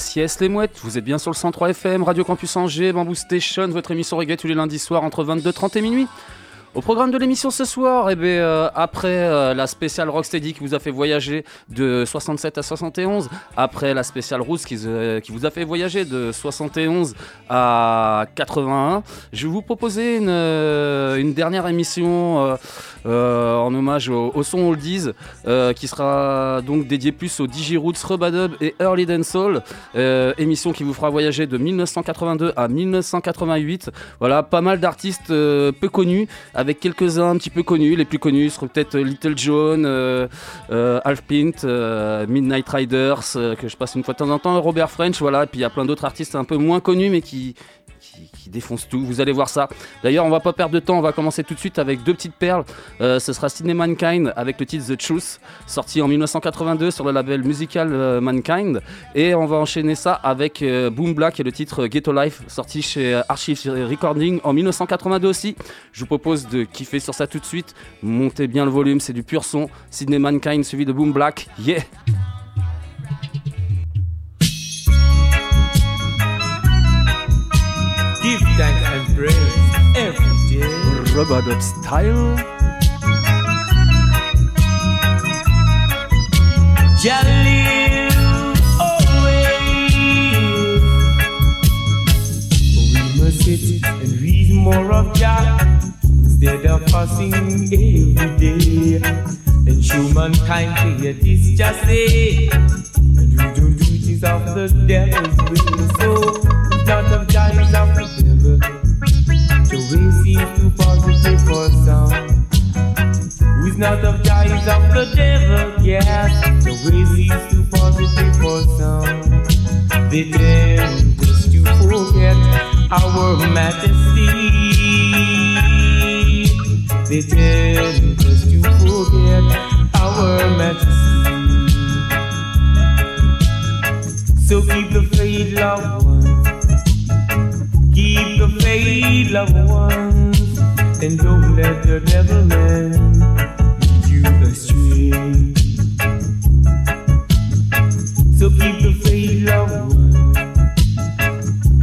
Yes, yes, les mouettes, vous êtes bien sur le 103 FM, Radio Campus Angers, Bamboo Station, votre émission reggae tous les lundis soirs entre 22h30 et minuit. Au programme de l'émission ce soir, eh bien, euh, après euh, la spéciale Rocksteady qui vous a fait voyager de 67 à 71, après la spéciale qui, euh, qui vous a fait voyager de 71 à 81, je vais vous proposer une, dernière émission en hommage au, au son Oldies qui sera donc dédiée plus aux Digiroots, Rubadub et Early Dancehall. Émission qui vous fera voyager de 1982 à 1988. Voilà, pas mal d'artistes peu connus avec quelques-uns un petit peu connus. Les plus connus seront peut-être Little John, euh, euh, Half Pint, euh, Midnight Riders, euh, que je passe une fois de temps en temps, Robert French, voilà. Et puis il y a plein d'autres artistes un peu moins connus, mais qui, défoncent tout. Vous allez voir ça. D'ailleurs, on va pas perdre de temps. On va commencer tout de suite avec deux petites perles. Euh, ce sera Sidney Mankind avec le titre The Truth, sorti en 1982 sur le label musical euh, Mankind. Et on va enchaîner ça avec euh, Boom Black et le titre Ghetto Life, sorti chez Archive Recording en 1982 aussi. Je vous propose de kiffer sur ça tout de suite. Montez bien le volume, c'est du pur son. Sidney Mankind suivi de Boom Black. Yeah! Every day. Rubber style. Always. We must sit and read more of Jah instead of fussing every day. And show mankind to hear this just say. And you don't do things of the devil's will. So not of Jah, it's of. Seems too positive for some. Who's not of Jah is of the devil, yes. The way seems too positive for some. They tend just to forget our majesty. They tend just to forget our majesty. So keep the faith, loved ones. Keep the faith, loved ones. And don't let the devil man lead you astray. So keep the faith, loved ones.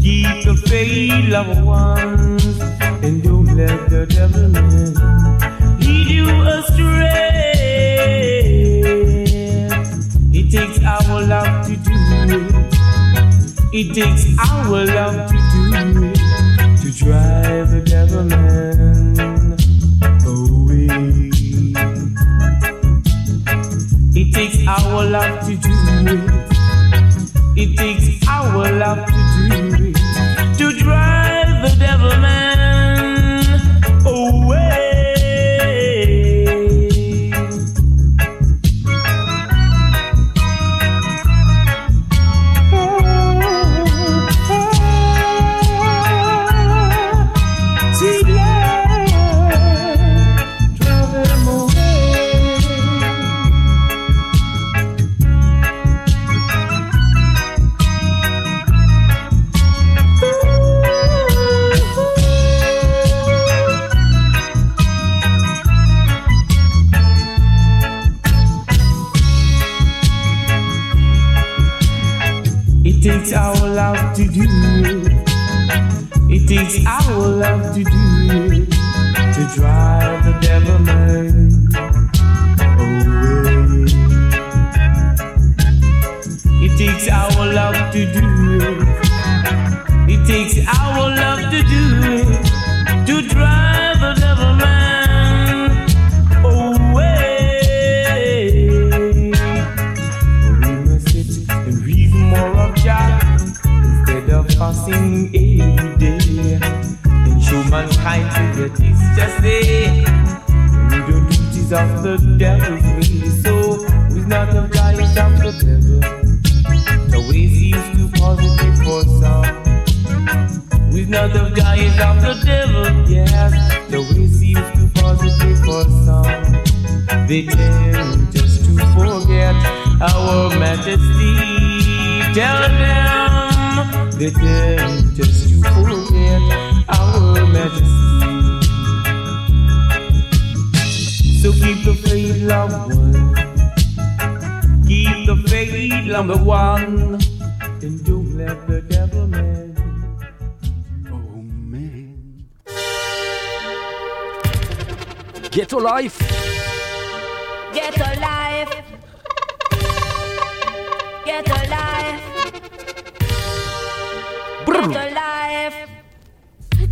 Keep the faith, loved ones. And don't let the devil man lead you astray. It takes our love to do it. It takes our love to do it takes our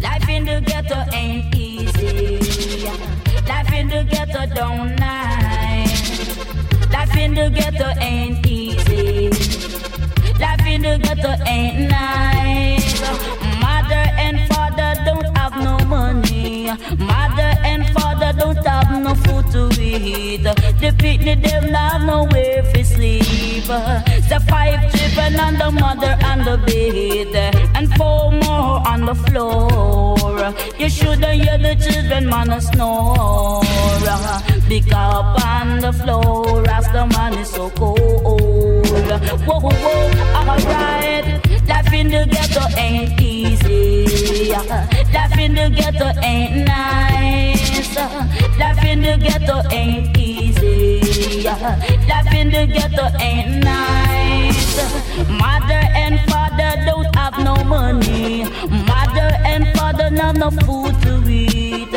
Life in the ghetto ain't easy. Life in the ghetto don't nice. Life in the ghetto ain't easy. Life in the ghetto ain't nice. Mother and father don't have no money. Mother and father don't have no food to eat. The picnic them not have nowhere to sleep. The five children and the mother on the bed, and four more on the floor. You shouldn't hear the children man a snore. Pick up on the floor as the man is so cold. Whoa, whoa, whoa, alright. Life in the ghetto ain't easy. Life in the ghetto ain't nice. Life in the ghetto ain't easy. Life in the ghetto ain't nice. Mother and father don't have no money. Mother and father not no food to eat.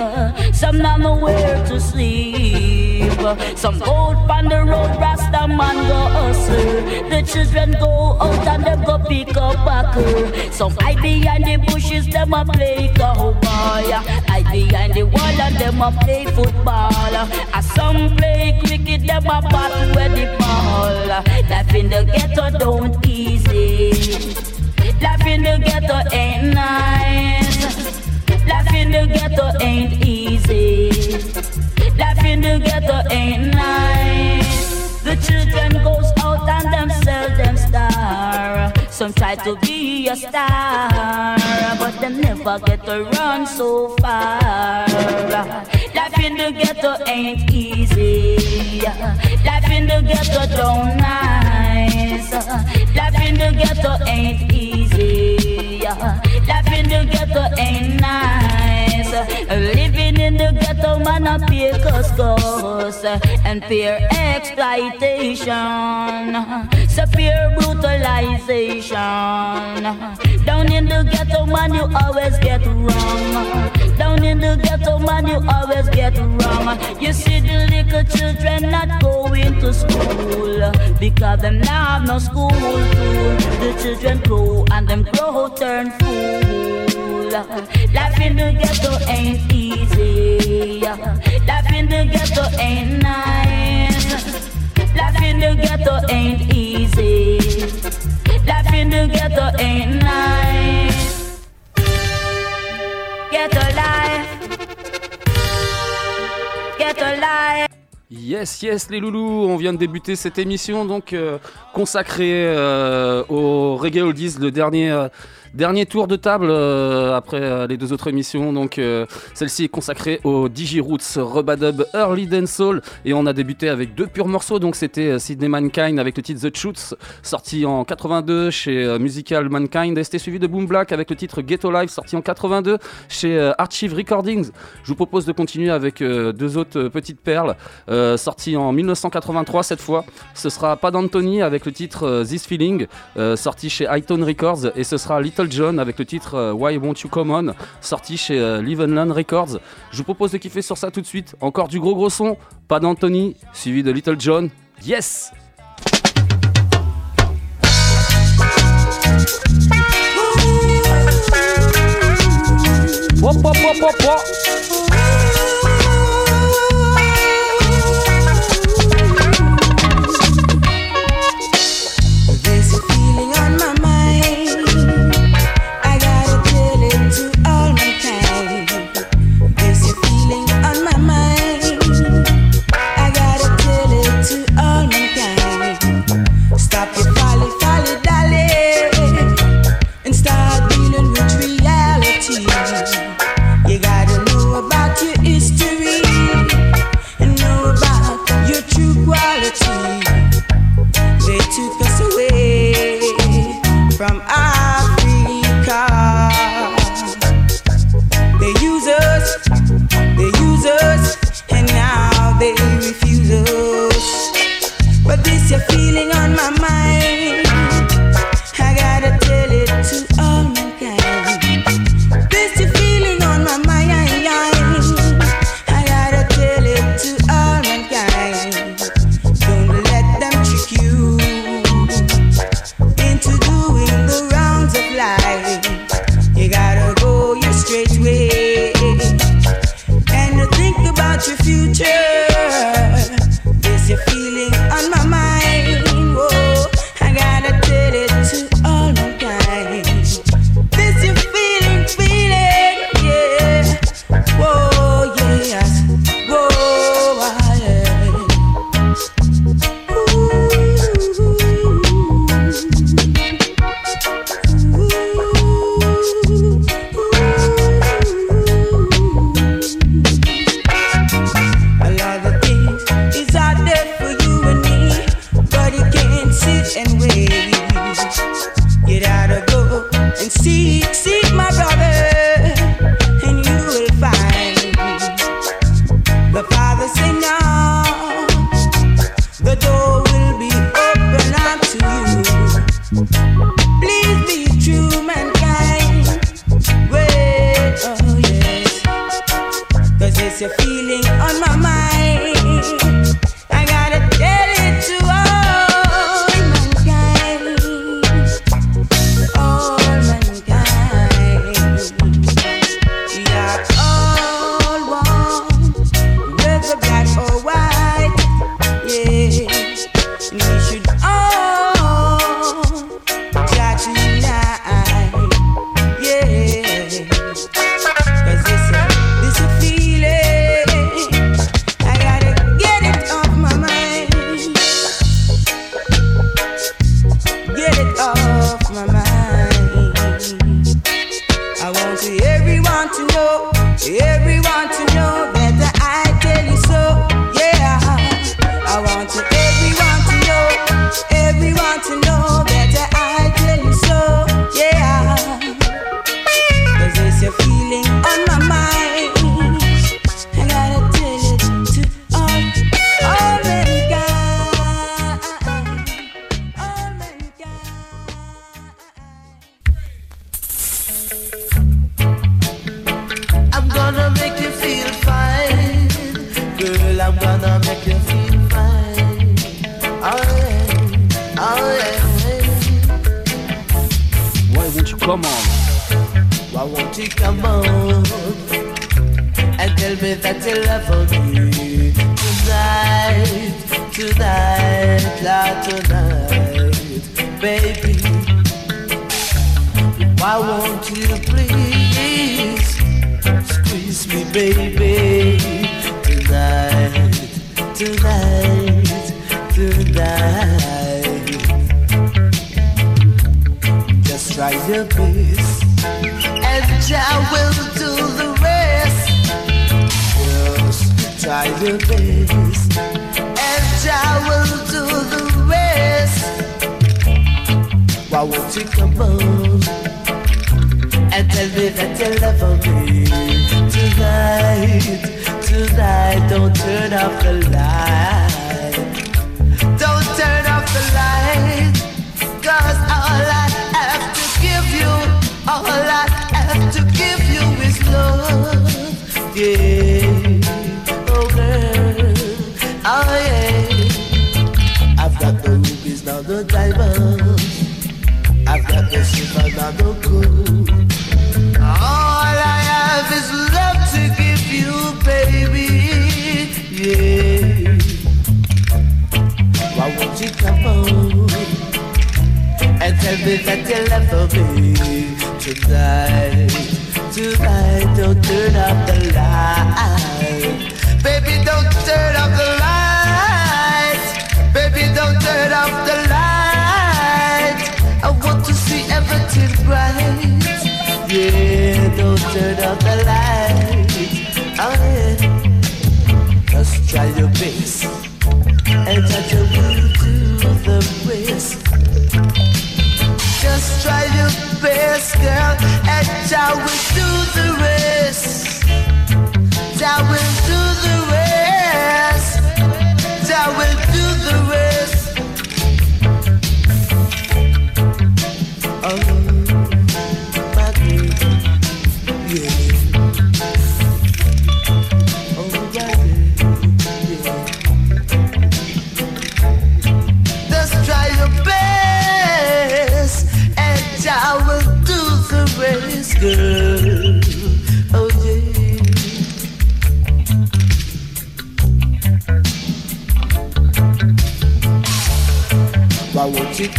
Some not nowhere to sleep. Some go on the road, Rasta man go hustle. The children go out and them go pick up backer. Some hide behind the bushes, them a play cowboy. Hide behind the wall and them a play football. And some play cricket, them a battle with the ball. Life in the ghetto don't easy. Life in the ghetto ain't nice. Life in the ghetto ain't easy. Life in the ghetto ain't nice. The children goes Some try to be a star, but them never get to run so far. Life in the ghetto ain't easy. Life in the ghetto don't nice. Life in the ghetto ain't easy. Life in the ghetto ain't nice. Living in the ghetto, man, a pay cost and fear exploitation, severe brutalization. Down in the ghetto, man, you always get wrong. Down in the ghetto, man, you always get wrong. You see the little children not going to school because them now have no school. The children grow and them grow turn fool. Life in the ghetto ain't easy. Life in the ghetto ain't nice. Life in the ghetto ain't easy. Life in the ghetto ain't nice. Yes, yes, les loulous, on vient de débuter cette émission donc euh, consacrée euh, au Reggae Oldies, le dernier, euh, dernier tour de table euh, après euh, les deux autres émissions. Donc euh, celle-ci est consacrée au Digiroots Rubadub Early Dancehall et on a débuté avec deux purs morceaux. Donc c'était Sydney Mankind avec le titre The Shoots, sorti en 82 chez Musical Mankind et c'était suivi de Boom Black avec le titre Ghetto Life, sorti en 82 chez Archive Recordings. Je vous propose de continuer avec deux autres petites perles. Euh, sorti en 1983 cette fois. Ce sera Pas d'Anthony avec le titre This Feeling, sorti chez Hightone Records, et ce sera Little John avec le titre euh, Why Won't You Come On, sorti chez euh, Live and Records. Je vous propose de kiffer sur ça tout de suite. Encore du gros gros son, Pas d'Anthony, suivi de Little John. Yes! feeling on my mind. should of the lights on oh, it. Just try your best and touch your way to the bliss. Just try your best, girl, and I will do the rest.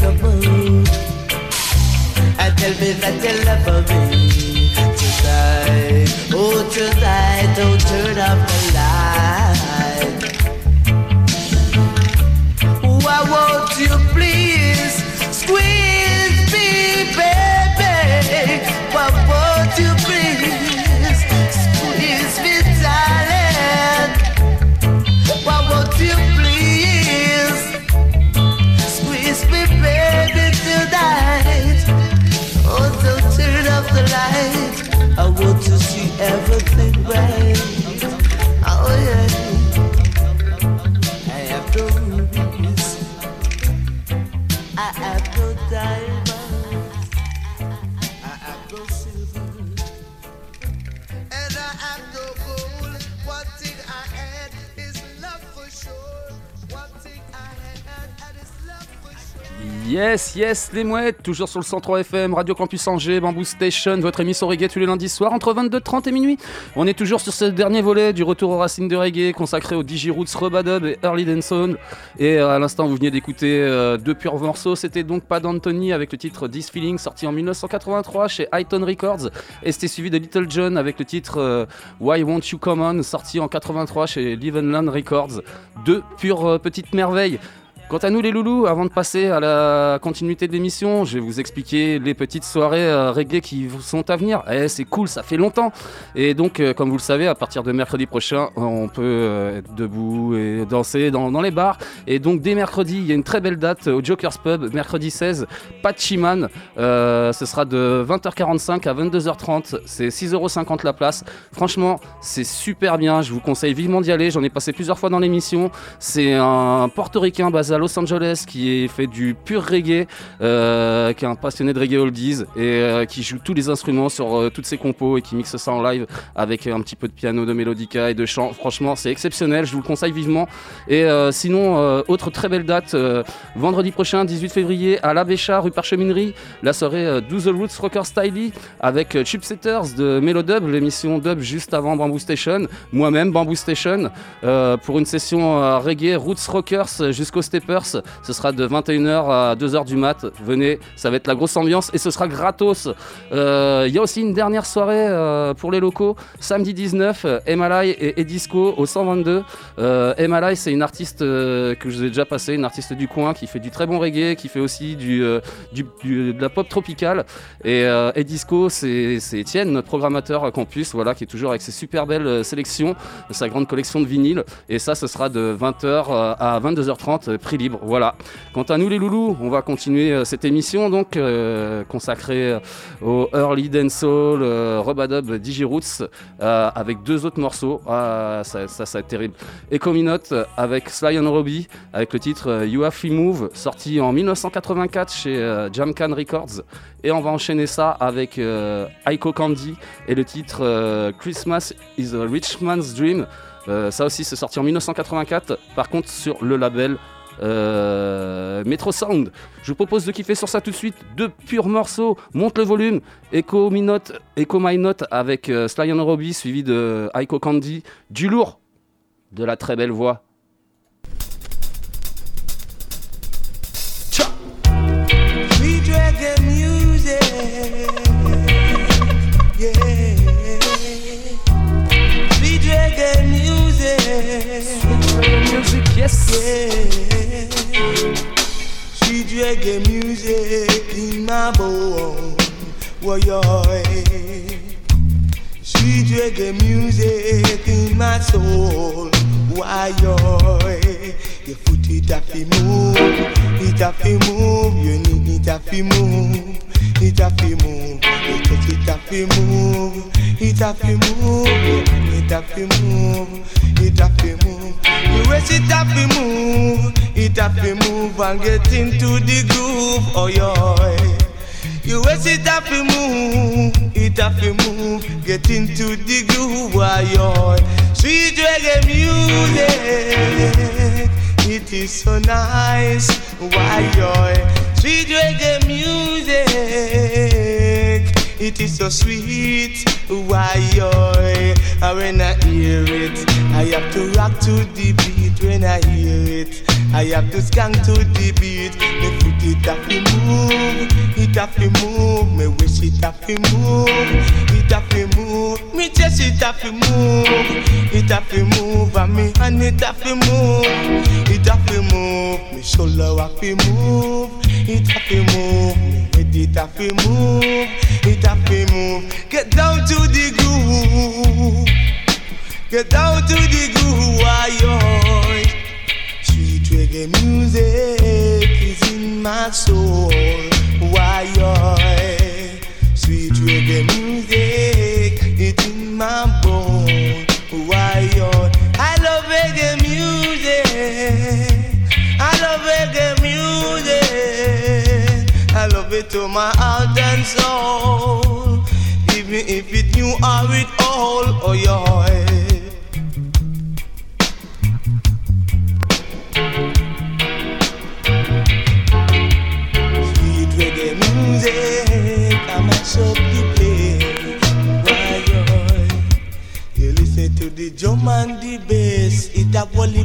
You come on and tell me that you love me Yes, les mouettes, toujours sur le 103 FM, Radio Campus Angers, Bamboo Station, votre émission reggae tous les lundis soirs entre 22h30 et minuit. On est toujours sur ce dernier volet du retour aux racines de reggae consacré aux Digi Roots, Rubadub et Early Dancehall. Et euh, à l'instant, vous venez d'écouter euh, deux purs morceaux. C'était donc Pas d'Anthony avec le titre This Feeling sorti en 1983 chez Highton Records. Et c'était suivi de Little John avec le titre euh, Why Won't You Come On sorti en 83 chez Live and Land Records. Deux pures petites merveilles. Quant à nous les loulous, avant de passer à la continuité de l'émission, je vais vous expliquer les petites soirées euh, reggae qui vous sont à venir. Eh, c'est cool, ça fait longtemps. Et donc, euh, comme vous le savez, à partir de mercredi prochain, on peut euh, être debout et danser dans, les bars. Et donc, dès mercredi, il y a une très belle date au Joker's Pub, mercredi 16, Pachiman. Euh, ce sera de 20h45 à 22h30. C'est 6,50€ la place. Franchement, c'est super bien. Je vous conseille vivement d'y aller. J'en ai passé plusieurs fois dans l'émission. C'est un portoricain basé à Los Angeles qui est fait du pur reggae, euh, qui est un passionné de reggae oldies et euh, qui joue tous les instruments sur euh, toutes ses compos et qui mixe ça en live avec un petit peu de piano, de mélodica et de chant. Franchement, c'est exceptionnel. Je vous le conseille vivement. Et sinon, autre très belle date, vendredi prochain, 18 février, à l'Abbéchat, rue Parcheminerie, la soirée Do the Roots Rocker Styly avec Chipsetters de Melodub, l'émission dub juste avant Bamboo Station, moi-même Bamboo Station, pour une session reggae Roots Rockers jusqu'au Ce sera de 21h à 2h du mat. Venez, ça va être la grosse ambiance et ce sera gratos. Euh, Il y a aussi une dernière soirée euh, pour les locaux, samedi 19, euh, Emalai et Edisco au 122. Euh, Emalai, c'est une artiste que je vous ai déjà passé, une artiste du coin qui fait du très bon reggae, qui fait aussi du, de la pop tropicale. Et Edisco, c'est Étienne, notre programmateur à campus, voilà, qui est toujours avec ses super belles sélections, sa grande collection de vinyles. Et ça, ce sera de 20h à 22h30, euh, prix Voilà. Quant à nous, les loulous, on va continuer euh, cette émission donc euh, consacrée euh, au Early Dancehall, euh, Rubadub, Digiroots, euh, avec deux autres morceaux. Ah, ça, ça, va être terrible. Ecominot avec Sly and Robbie, avec le titre You Have Free Move, sorti en 1984 chez Jamcan Records. Et on va enchaîner ça avec Aiko Candy et le titre Christmas is a Rich Man's Dream. Ça aussi, c'est sorti en 1984. Par contre, sur le label euh, Metro Sound. Je vous propose de kiffer sur ça tout de suite. Deux purs morceaux. Monte le volume. Echo My Note, Echo My Note avec euh, Sly and Robbie, suivi de Aiko Candy. Du lourd. De la très belle voix. Reggae music, music, yes. Sweet reggae music in my bone, whoa, Sweet reggae music in my soul, why Your foot it have to move, it have to move, you need it have to move, it have to move, you touch it have to move, it have to move, it have to move, it have to move, you waist it have to move, it have to move and get into the groove, oh yeah. You waist it have to move, it have to move, get into the groove, why yo. Sweet reggae music, it is so nice, why yo. Sweet reggae music, it is so sweet. Why, when I hear it, I have to rock to the beat. When I hear it, I have to skank to the beat. Me foot it have to move, it have to move. Me wish it have to move, it have to move. Me chest it have to move, it have to move. And me hand it have to move, it have to move. Me shoulder have to move, it have to move. Me head it have to move, it have to move. Get down to the groove, get down to the groove. Why. Sweet reggae music is in my soul. Why, to my heart and soul. Even if it new or it all, oh yeah. Sweet reggae music, I mash up the place. Why, you listen to the drum and the bass, it a wally.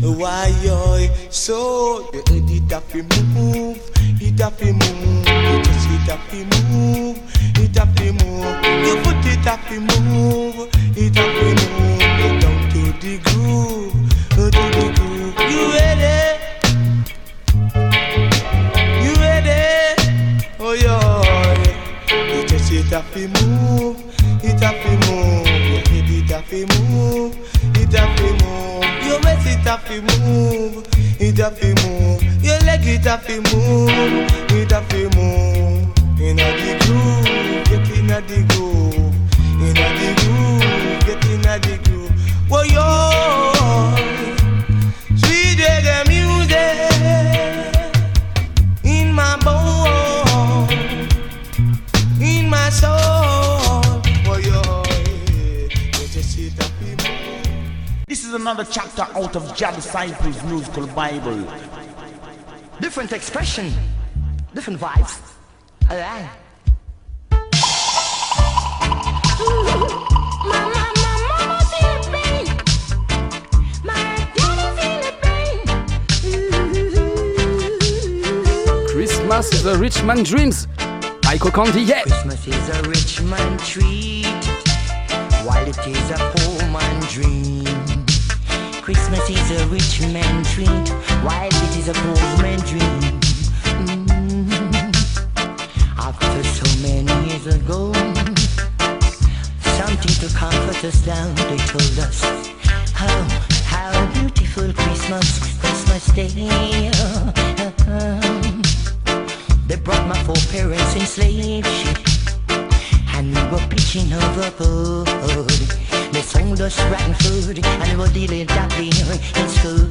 Why, oh, so you it have to move, it have to move, you just it have to move, it have to move, you put it have to move, it have to move, down to the groove, to the groove. You ready? You ready? Oh yeah. You just it have to move, it have to move. Head it have to move, it have to move. It have to move, it have to move. Your leg it have to move, it have to move. Inna the groove, get inna the groove. Inna the groove, get inna the groove. Oh yeah. Is another chapter out of Jah Disciples musical Bible. Different expression, different vibes. Alright. Christmas is a rich man dreams. Icho Candy, yeah. Christmas is a rich man treat, while it is a poor man dream. Christmas is a rich man treat, while it is a poor man dream. Mm. After so many years ago, something to comfort us down. They told us how how beautiful Christmas Christmas Day. They brought my four parents in slave ship And we were pitching overboard They sold us rotten food And we were dealing dappy in school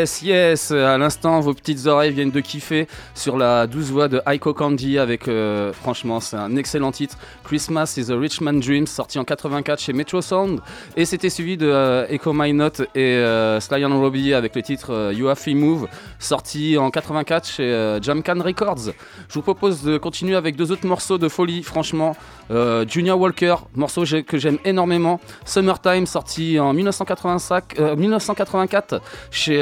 Yes, yes, à l'instant, vos petites oreilles viennent de kiffer sur la 12 voix de Aiko Candy avec, euh, franchement, c'est un excellent titre. Christmas is a Rich Man Dream, sorti en 84 chez Metro Sound. Et c'était suivi de euh, Echo My Note et euh, Sly and Robbie avec le titre You Have to Move, sorti en 84 chez Jamcan Records. Je vous propose de continuer avec deux autres morceaux de folie, franchement. Junior Walker, morceau que j'aime énormément. Summertime, sorti en 1984 chez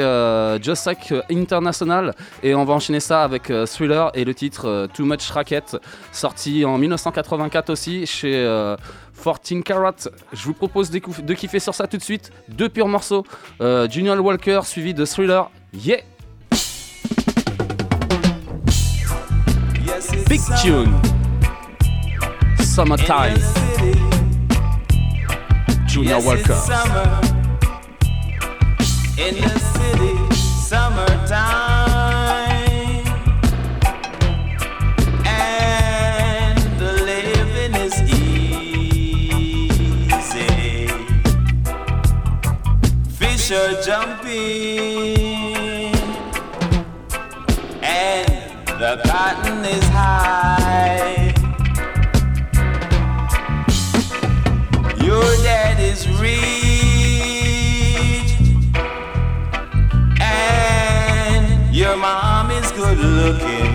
Just International. Et on va enchaîner ça avec euh, Thriller et le titre euh, Too Much Racket, sorti en 1984 aussi chez euh, 14 Carat. Je vous propose de kiffer sur ça tout de suite. Deux purs morceaux. Junior Walker suivi de Thriller. Yeah! Big Tune Summertime Junior Walker sure jumping, and the cotton is high. Your daddy's rich, and your mom is good looking.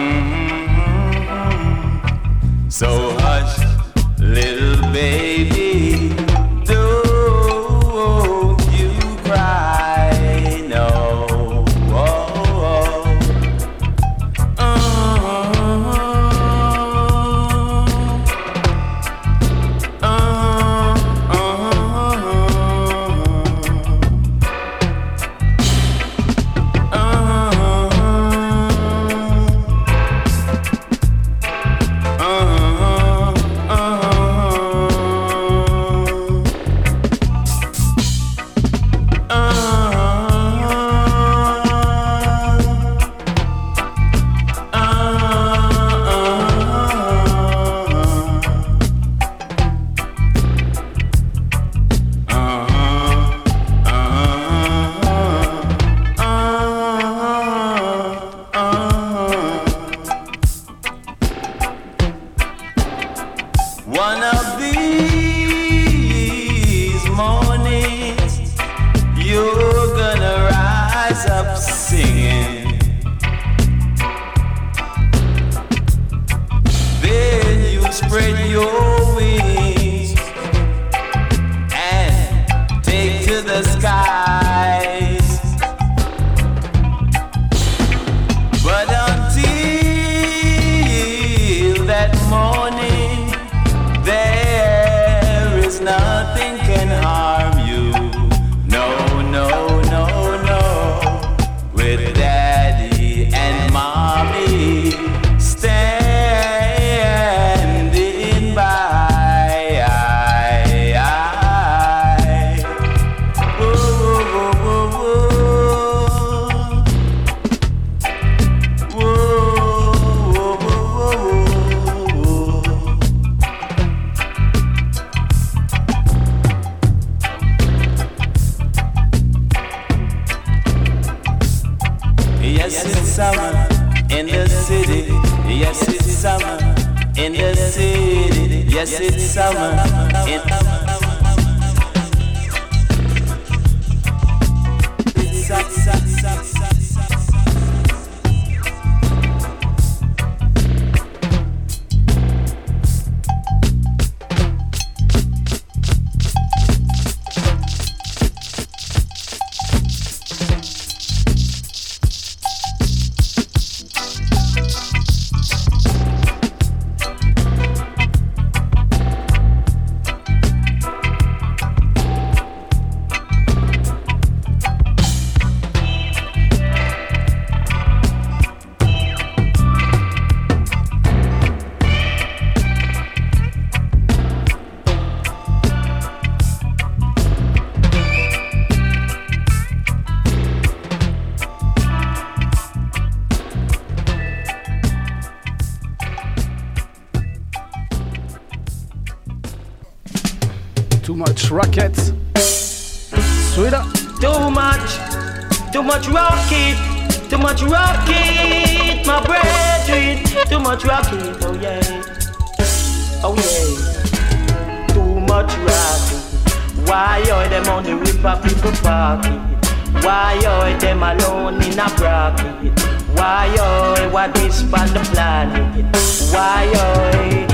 Mm-hmm. So hush, little baby. Too much, too much rocket, too much rocket, my brethren. Too much rocket, oh yeah, oh yeah. Too much rocket. Why are them on the river people parking? Why are them alone in a bracket? Why are what this on the planet? Why are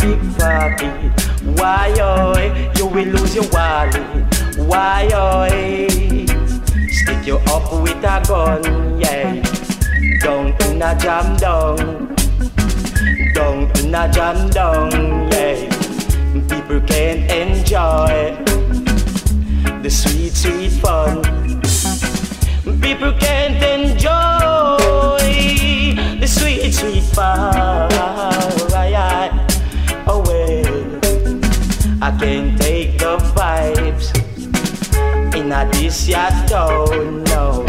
big pocket? Why oh, you will lose your wallet? Why oh, stick you up with a gun? Yeah, down in a jam down, down in a jam down. Yeah, people can't enjoy the sweet, sweet fun. People can't enjoy the sweet, sweet fun. I can't take the vibes in a this ya town, no.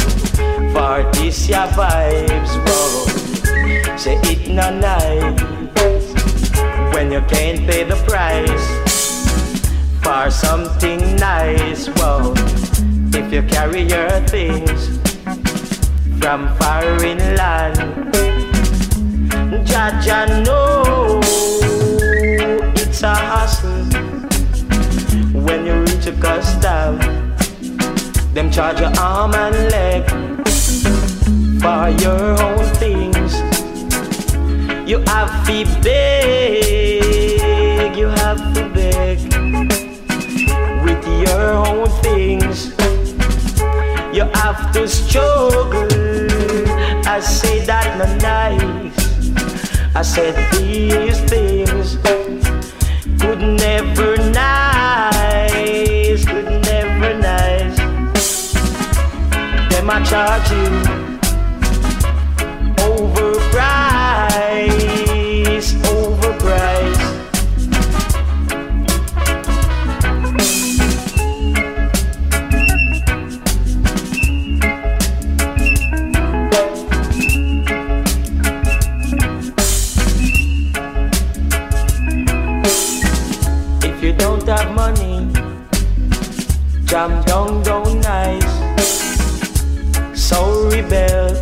For this ya vibes, whoa. Say it no nice when you can't pay the price for something nice, whoa. If you carry your things from foreign land, Jaja know it's a hustle. When you reach a custom, them charge your arm and leg for your own things. You have to beg, you have to beg with your own things. You have to struggle. I say that no nice. I said these things could never nice, Them I charge you overpriced, overpriced. If you don't have money, jam down, down rebel.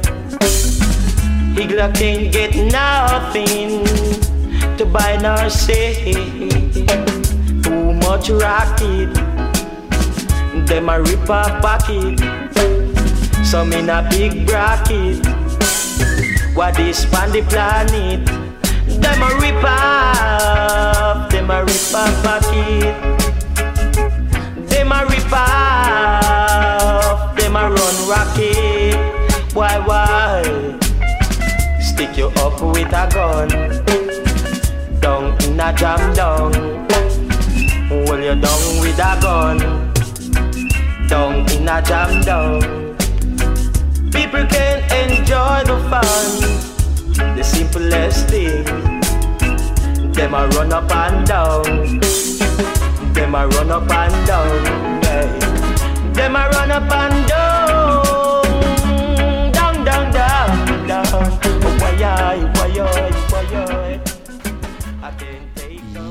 Igla can't get nothing to buy nor say. Too much rocket, them a rip off pocket. Some in a big bracket. What is on the planet? Them a rip off, them a rip off pocket. Them a rip off, With a gun, down in a jam down. Hold you down with a gun, down in a jam down. People can enjoy the fun, the simplest thing. Them a run up and down, them a run up and down, yeah. Them a run up and down,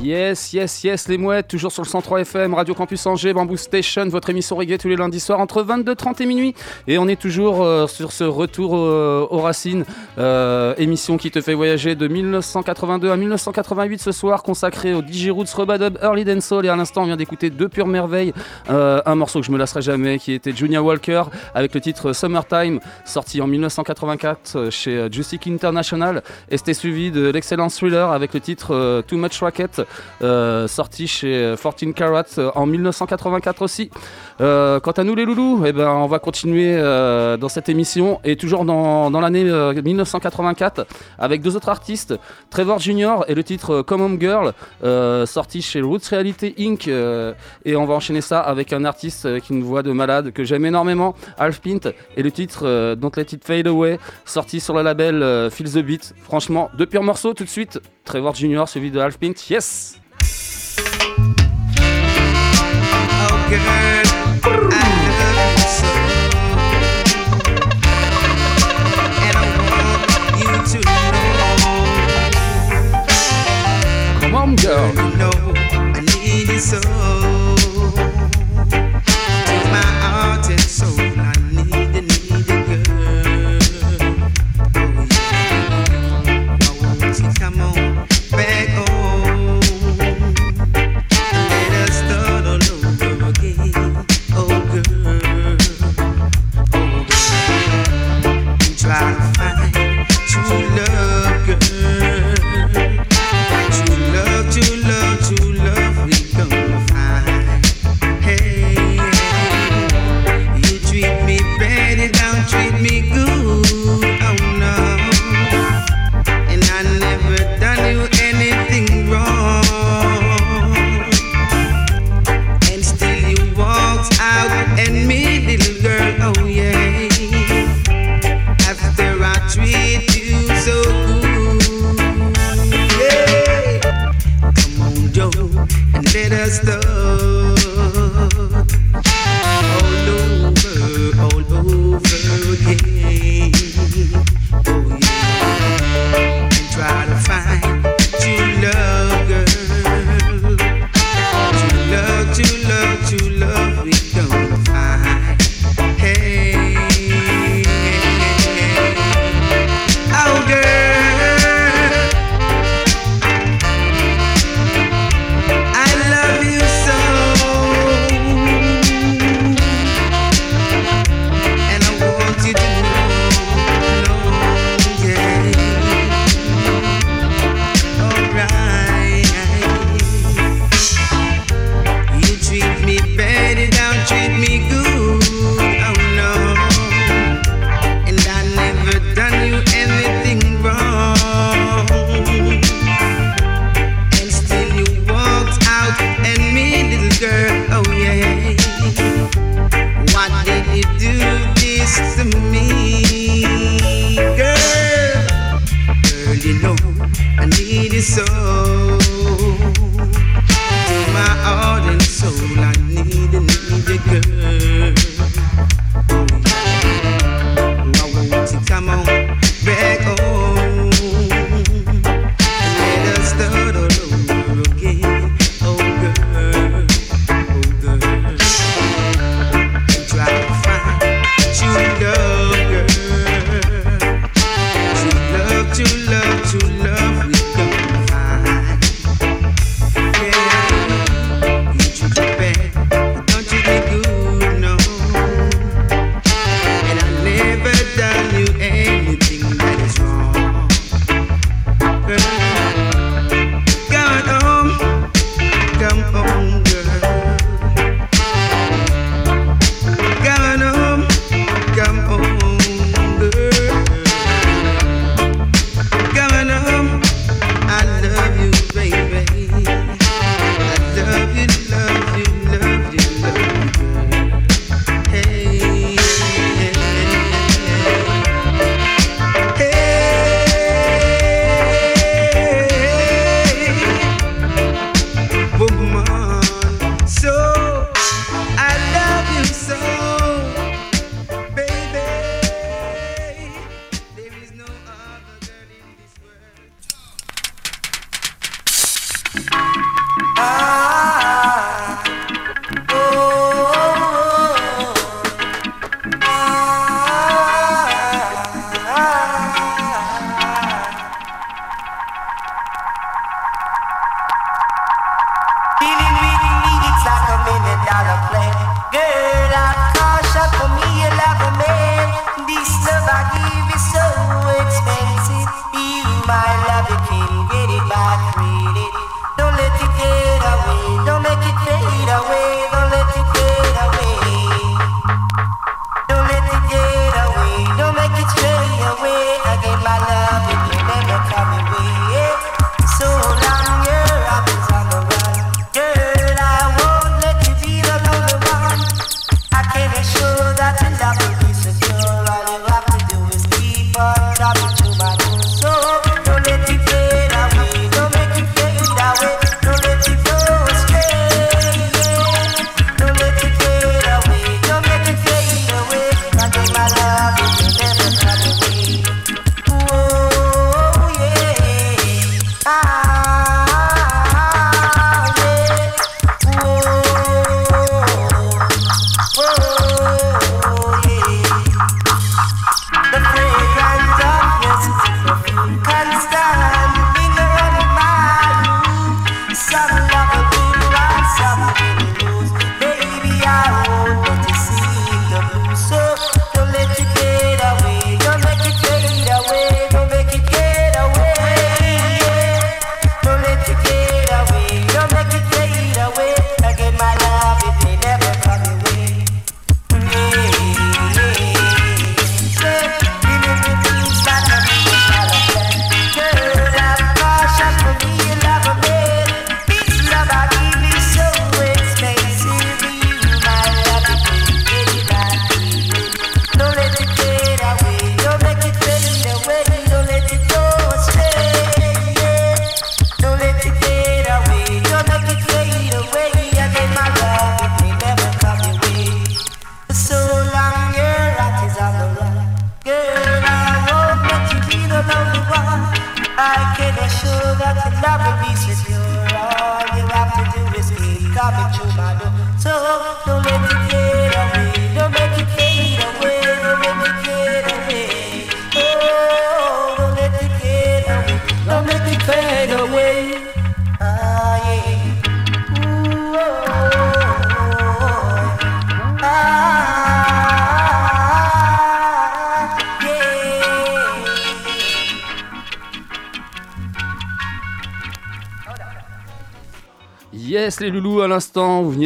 Yes, yes, yes, les mouettes, toujours sur le 103 FM, Radio Campus Angers, Bamboo Station, votre émission reggae tous les lundis soirs entre 22h30 et minuit. Et on est toujours euh, sur ce retour euh, aux racines, euh, émission qui te fait voyager de 1982 à 1988 ce soir, consacrée au DJ Roots Rebadub Early Dancehall. Et à l'instant, on vient d'écouter deux pures merveilles, un morceau que je me lasserai jamais, qui était Junior Walker avec le titre Summertime, sorti en 1984 euh, chez Justice International. Et c'était suivi de l'excellent Thriller avec le titre Too Much Racket, sorti chez euh, 14 Carats euh, en 1984 aussi. Euh, quant à nous les loulous, eh ben, on va continuer euh, dans cette émission et toujours dans, dans l'année euh, 1984 avec deux autres artistes, Trevor Jr. et le titre euh, Come Home Girl, euh, sorti chez Roots Reality Inc. euh, et on va enchaîner ça avec un artiste avec une voix de malade que j'aime énormément, Alf Pint, et le titre euh, Don't Let It Fade Away, sorti sur le label euh, Feel the Beat. Franchement, deux purs morceaux tout de suite. Trevor Jr. suivi de Alf Pint. Yes! Come on, girl. You know I need you so.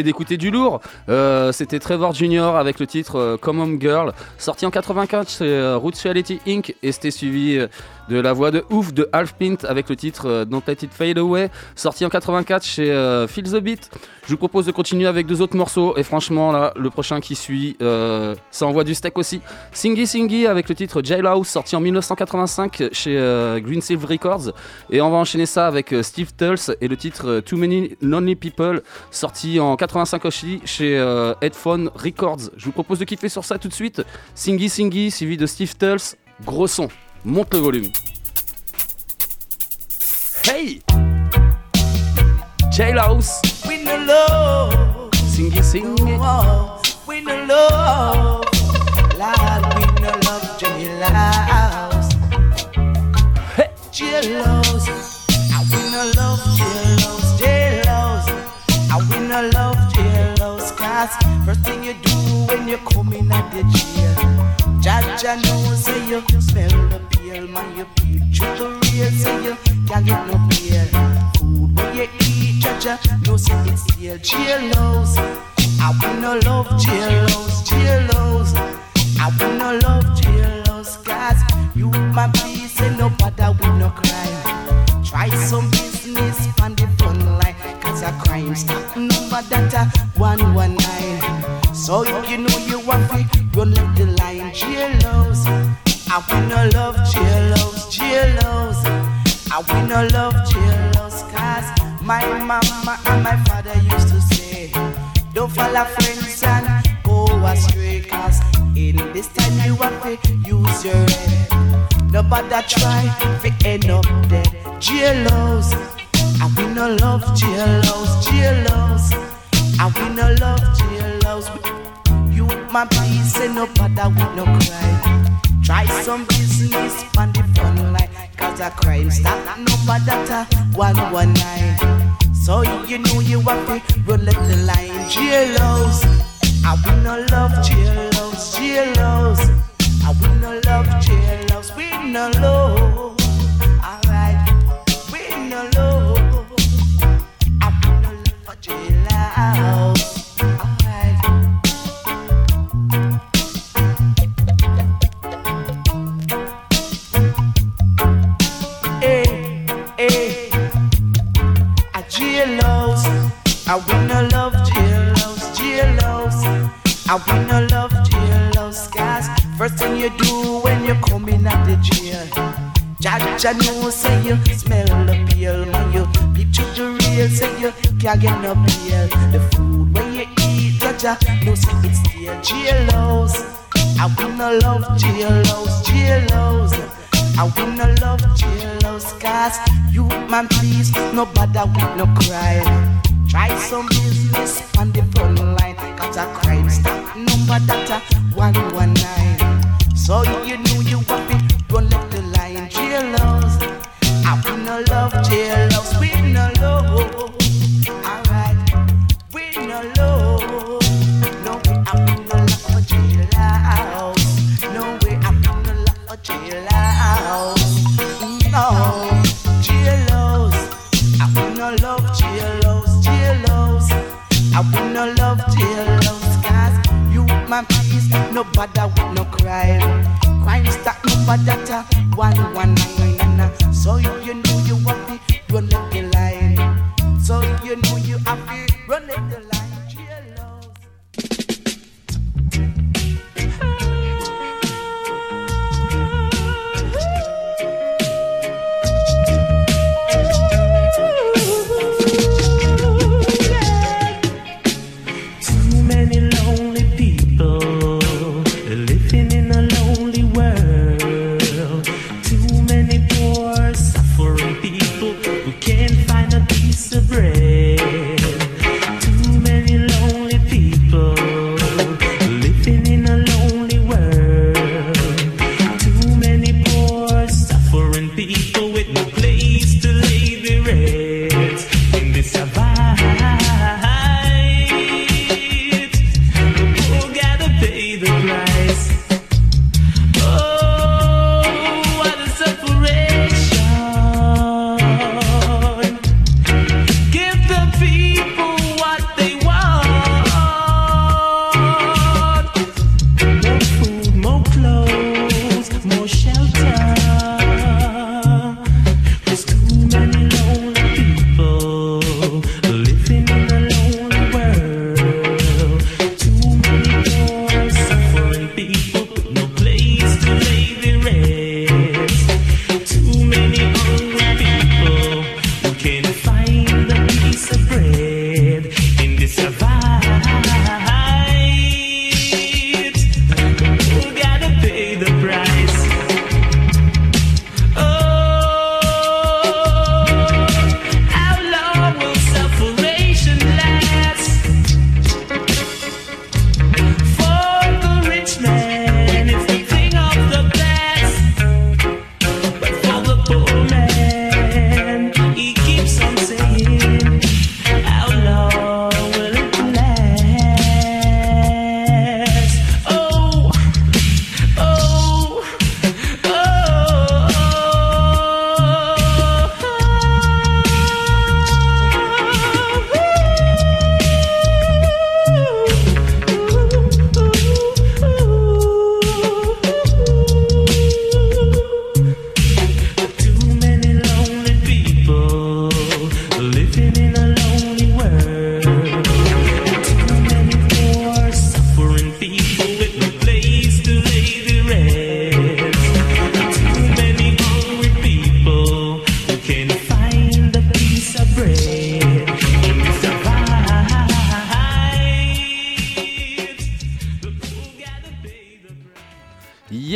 d'écouter du lourd. Euh, c'était Trevor Junior avec le titre euh, Come Home Girl, sorti en 84 chez euh, Roots Reality Inc. Et c'était suivi euh, de la voix de ouf de Half Pint avec le titre Don't Let It Fade Away, sorti en 84 chez Feel the Beat. Je vous propose de continuer avec deux autres morceaux. Et franchement, là, le prochain qui suit, euh, ça envoie du steak aussi. Singy Singy avec le titre Jailhouse, sorti en 1985 chez euh, Green Silver Records. Et on va enchaîner ça avec euh, Steve Tulls et le titre Too Many Lonely People, sorti en 85 aussi chez Headphone Records. Je vous propose de kiffer sur ça tout de suite. Singy Singy, suivi de Steve Tulls. Gros son, monte le volume. Hey! Jailhouse! love. Sing it, sing it. Oh, no, we no love. Lord, we no love jealous. Hey. Jealous. I we no love jealous, jealous. I we no love jealous. Cause first thing you do when you come in at the jail, Jaja knows say you smell the beer, man. You peep to the rail, say you can't get no beer. Food, but you Jaja knows say it's still jailhouse. I wanna love jailhouse, jailhouse. I wanna love jailhouse, cause you my peace and no bother with no crime. Try some business on the front line, cause a crime stop number that a 119. So if you know you want to run up the line, jailhouse. I wanna love jailhouse, jailhouse. I wanna love jailhouse, my mama and my father used to say, don't follow friends and go astray, cause in this time you have to use your head. Nobody try to end up dead. Jailhouse, I wanna love jailhouse, jailhouse. I wanna love jailhouse. You my peace and no bother with no cry. Try some business on the front line, cause a crime stop number that a 119. So you know you have to run up the line, jailhouse. I wanna love jailhouse, jailhouse. I wanna love jailhouse, we no low. I wanna love jailhouse, jailhouse. I wanna love jailhouse, cause first thing you do when you come in at the jail. Jaja know say you smell the peel, man. You to the real, say you can't get no bail. The food when you eat, Jaja know say it's still jailhouse. I wanna love jailhouse, jailhouse. I wanna love jailhouse, cause you man please, no bother with no crime. Try some business on the front line, cause a crime stop number that a 119. So you know you have to run left the line, jailhouse. I wanna love jailhouse,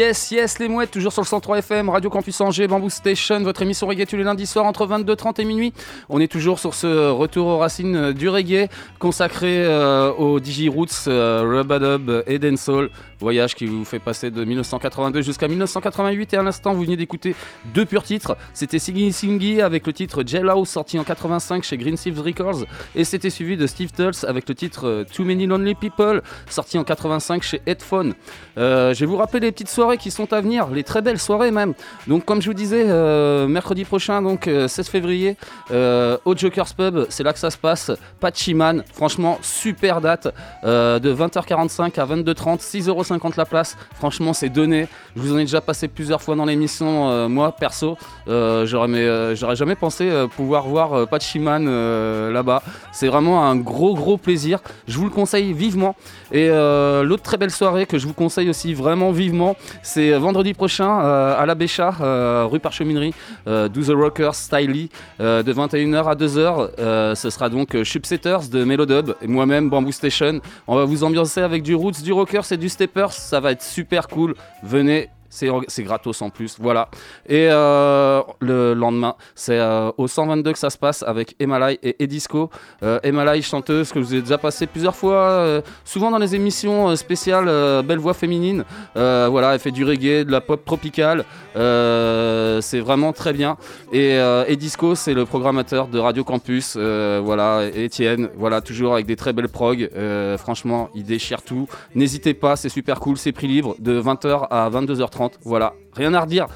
Yes, yes, les mouettes, toujours sur le 103 FM, Radio Campus Angers, Bamboo Station, votre émission reggae tous les lundis soirs entre 22h30 et minuit. On est toujours sur ce retour aux racines euh, du reggae, consacré euh, aux Digi Roots, euh, Rubadub et Dancehall. Voyage qui vous fait passer de 1982 jusqu'à 1988. Et à l'instant, vous venez d'écouter deux purs titres. C'était Siggy Singy avec le titre Jailhouse, sorti en 85 chez Green Thieves Records. Et c'était suivi de Steve Tulls avec le titre euh, Too Many Lonely People, sorti en 85 chez Headphone. Je vais vous rappeler les petites soirées qui sont à venir, les très belles soirées même. Donc, comme je vous disais, euh, mercredi prochain, donc euh, 16 février, euh, au Joker's Pub, c'est là que ça se passe. Pachiman, franchement, super date, euh, de 20h45 à 22h30, 6,50€ la place. Franchement, c'est donné. Je vous en ai déjà passé plusieurs fois dans l'émission. moi, perso, j'aurais mais, j'aurais jamais pensé pouvoir voir Pachiman euh, là-bas. C'est vraiment un gros, gros plaisir. Je vous le conseille vivement. Et l'autre très belle soirée que je vous conseille aussi vraiment vivement, c'est vendredi prochain euh, à la Bécha, euh, rue Parcheminerie, euh, Do the Rockers Styly, euh, de 21h à 2h. Euh, ce sera donc Chupsetters de Melodub et moi-même Bamboo Station. On va vous ambiancer avec du Roots, du Rockers et du Steppers. Ça va être super cool. Venez. C'est gratos en plus, voilà. Et euh, le lendemain, c'est euh, au 122 que ça se passe avec Emalai et Edisco. Euh, Emalai, chanteuse que vous ai déjà passé plusieurs fois, euh, souvent dans les émissions spéciales Belle Voix Féminine. Voilà, elle fait du reggae, de la pop tropicale. C'est vraiment très bien. Et Edisco, c'est le programmateur de Radio Campus. Voilà, Étienne, voilà, toujours avec des très belles prog. Franchement, il déchire tout. N'hésitez pas, c'est super cool, c'est prix libre de 20h à 22h30. Voilà, rien à redire.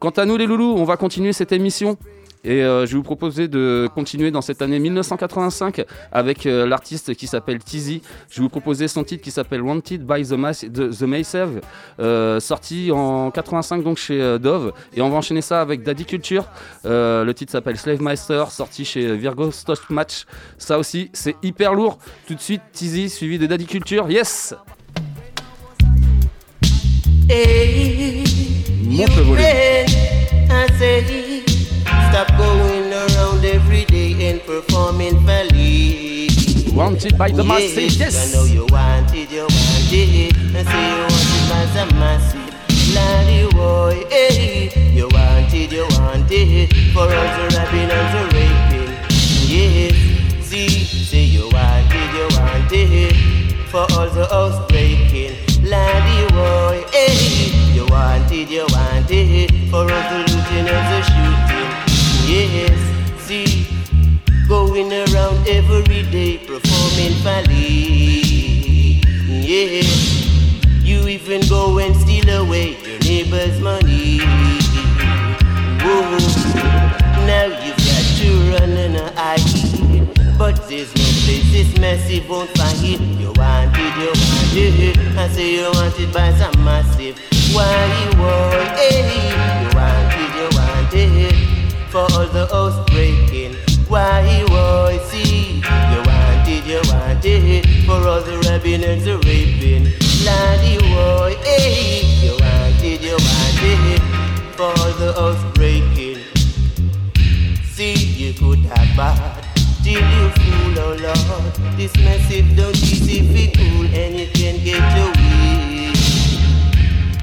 Quant à nous les loulous, on va continuer cette émission. Et euh, je vais vous proposer de continuer dans cette année 1985 avec euh, l'artiste qui s'appelle Tizi. Je vais vous proposer son titre qui s'appelle Wanted by the, Mas- the, the euh, sorti en 85 donc chez Dove. Et on va enchaîner ça avec Daddy Culture. Le titre s'appelle Slave Master, sorti chez Virgo Stock Match. Ça aussi, c'est hyper lourd. Tout de suite, Tizi suivi de Daddy Culture. Yes! Hey, Monte. I say, stop going around every day and performing folly. Wanted by the massive, yes. I know you want it, you want it. I say you want it as a massive. Laddie boy, hey, you want it, you want it. For all the rapping and the raping. Yes, see, say you want it, you want it. For all the house breaking. Laddie boy, hey, you want it, you want it. For all the looting and the shooting. Yes, see, going around every day performing folly. Yeah, you even go and steal away your neighbor's money. Whoa, now you've got to run and hide, but there's no this massive won't it. You want it, you want it. I say you want it by some massive. Why you want it? You want it, you want it for all the house breaking. Why was see? You want it, you want it for all the robbing and the raping. Laddie boy, hey, you want it, you want it for all the house breaking. See, you could have bad till you fool, oh Lord. This massive don't easy fi cool and you can get your weed.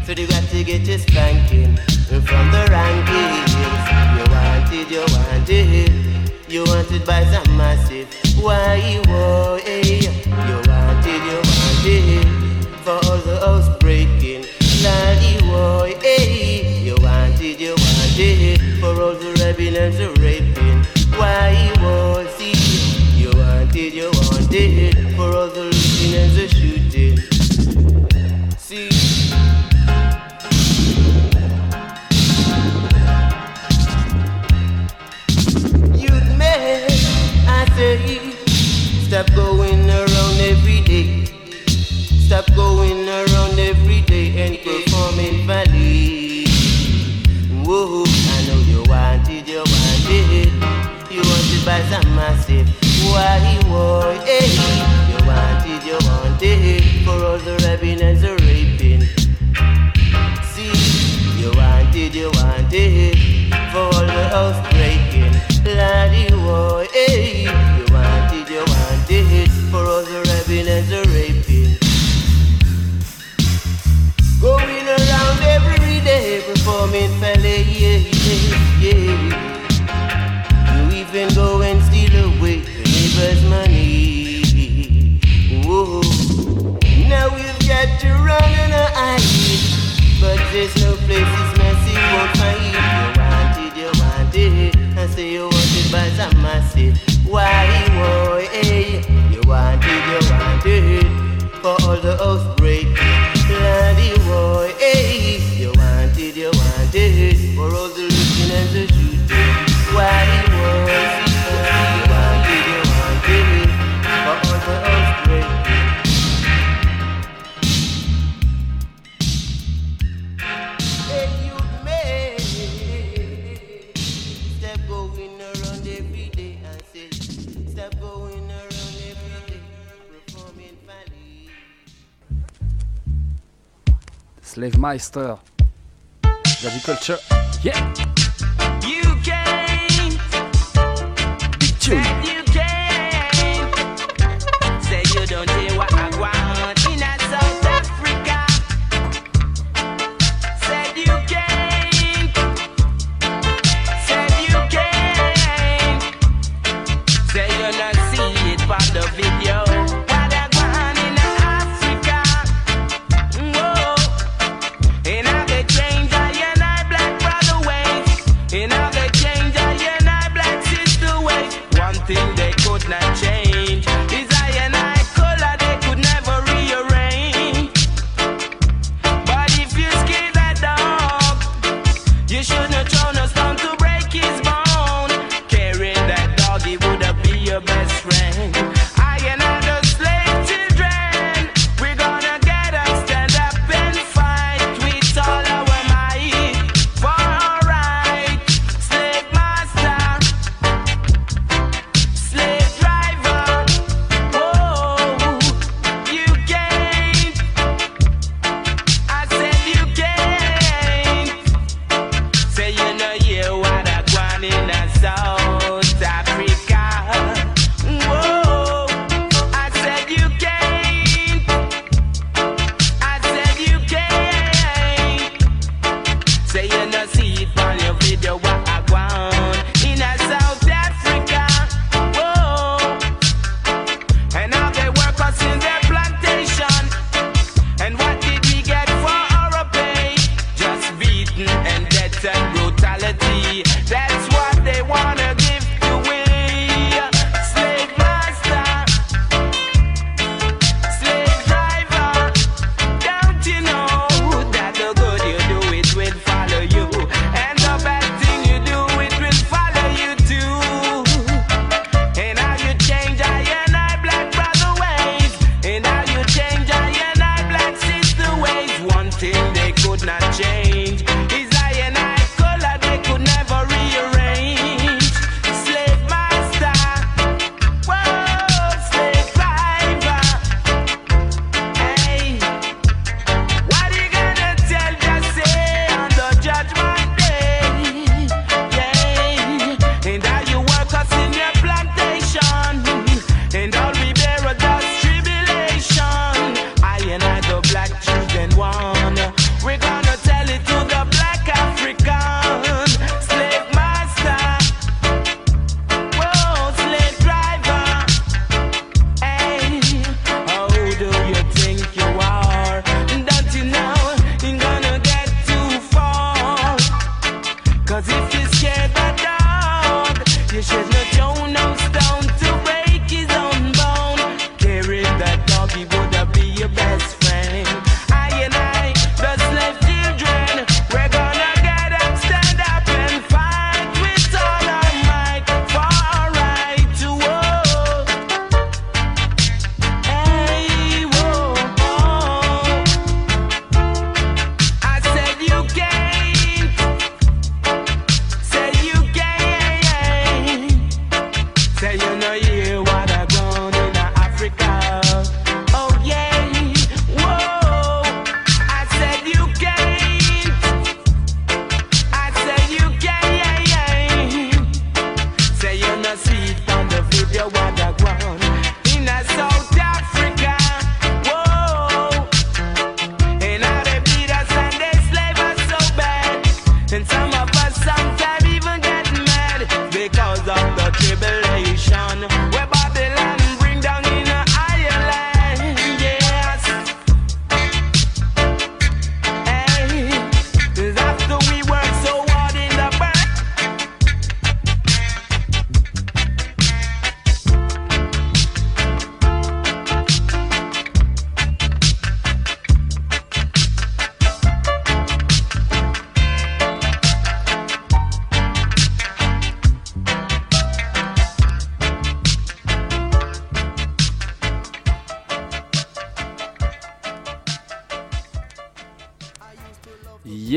So you got to get your spanking from the rankings. You want it, you want it. You want it by some massive. Why it? You want it, you want it. For all the house breaking. Boy, hey. You want it, you want it. For all the and the raping. Why it. For the looting and the shooting. See. Man, I say, stop going around every day. Stop going around every day and performing folly. Whoa, I know you want it, you want it. You want it by some massive. Why, boy, hey, eh? you want it, you want it. For all the rapping and the raping. See, you want it, you want it. For all the house breaking. Laddie boy, hey, eh? you want it, you want it. For all the rapping and the raping. Going around every But there's no places mercy won't. You wanted, you wanted, say you wanted by. Why, why, hey? You wanted, you wanted, for all the hosts. Slave Meister. Daddy Culture. Yeah. You can't, Big tune.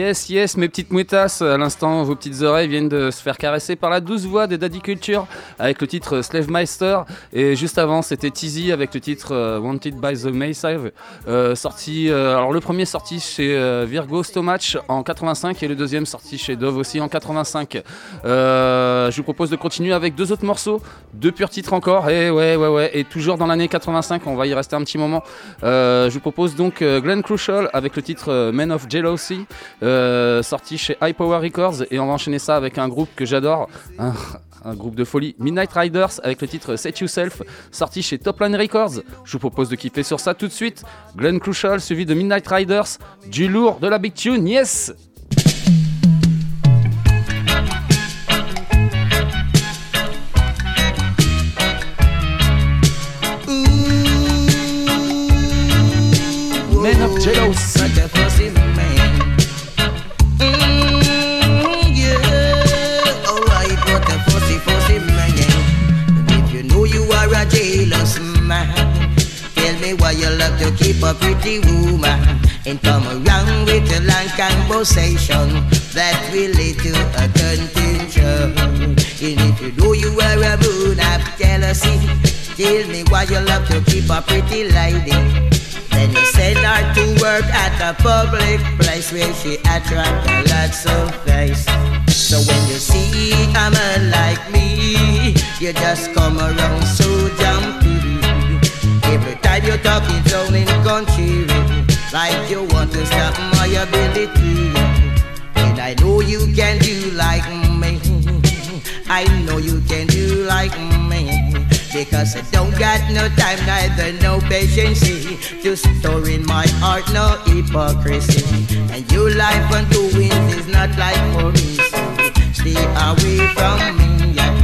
Yes, yes, mes petites mouettasses, à l'instant, vos petites oreilles viennent de se faire caresser par la douce voix des Daddy Culture avec le titre Slave Meister. Et juste avant, c'était Teasy avec le titre euh, Wanted by the Massive. Euh, sorti, euh, alors le premier sorti chez euh, Virgo Stomach en 85 et le deuxième sorti chez Dove aussi en 85. Euh, je vous propose de continuer avec deux autres morceaux, deux purs titres encore. Et ouais, ouais, ouais. Et toujours dans l'année 85, on va y rester un petit moment. Je vous propose donc Glenn Crucial avec le titre Men of Jealousy, sorti chez High Power Records. Et on va enchaîner ça avec un groupe que j'adore, un, groupe de folie, Midnight Riders, avec le titre Set Yourself, sorti chez Top Line Records. Je vous propose de kiffer sur ça tout de suite. Glenn Crucial suivi de Midnight Riders, du lourd, de la big tune, yes! Keep a pretty woman and come around with a long conversation that will lead to a contention. And if you know you are a moon of jealousy, tell me why you love to keep a pretty lady. Then you send her to work at a public place where she attract a lots of face. So when you see a man like me, you just come around so jumpy. Time you're talking down in country, like you want to stop my ability. And I know you can do like me. I know you can do like me. Because I don't got no time, neither no patience to store in my heart no hypocrisy. And your life on two wings is not like for me, so stay away from me. yeah.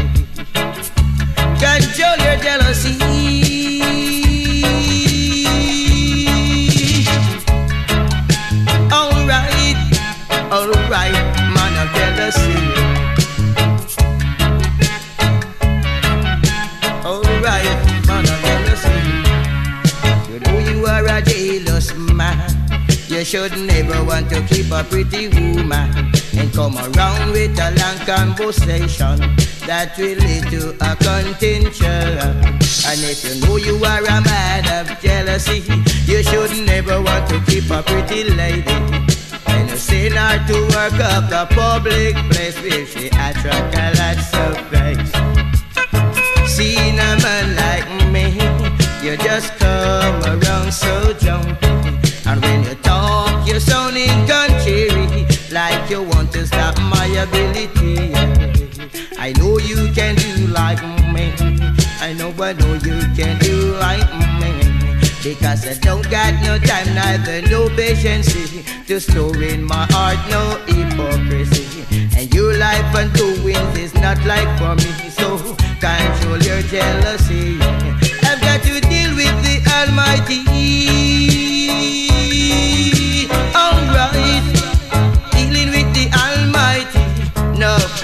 Control your jealousy. You should never want to keep a pretty woman and come around with a long conversation that will lead to a contention. And if you know you are a man of jealousy, you should never want to keep a pretty lady. And you send her to work up the public place where she attract a lot of face. Seeing a man like me, you just come around so jumpy. And when you talk, you sound in country, like you want to stop my ability. I know you can do like me. I know I know you can do like me. Because I don't got no time, neither no patience to store in my heart no hypocrisy. And your life on two wings is not like for me, so control your jealousy. I've got to deal with the Almighty.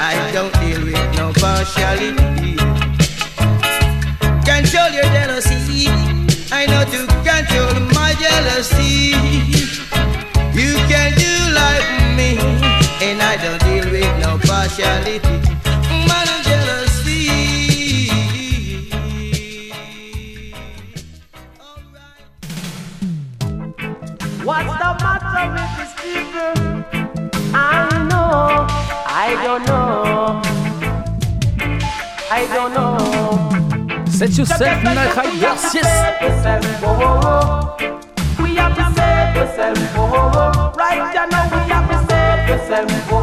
I don't deal with no partiality. Control your jealousy. I know to control my jealousy. You can do like me, and I don't deal with no partiality. Of jealousy. What's the matter with these people? I know, I don't know, I don't know. Set yourself Midnight Riders, yes! Whoa, whoa, whoa. We have to save yourself, whoa, whoa, whoa. Right now, we have to save yourself, whoa,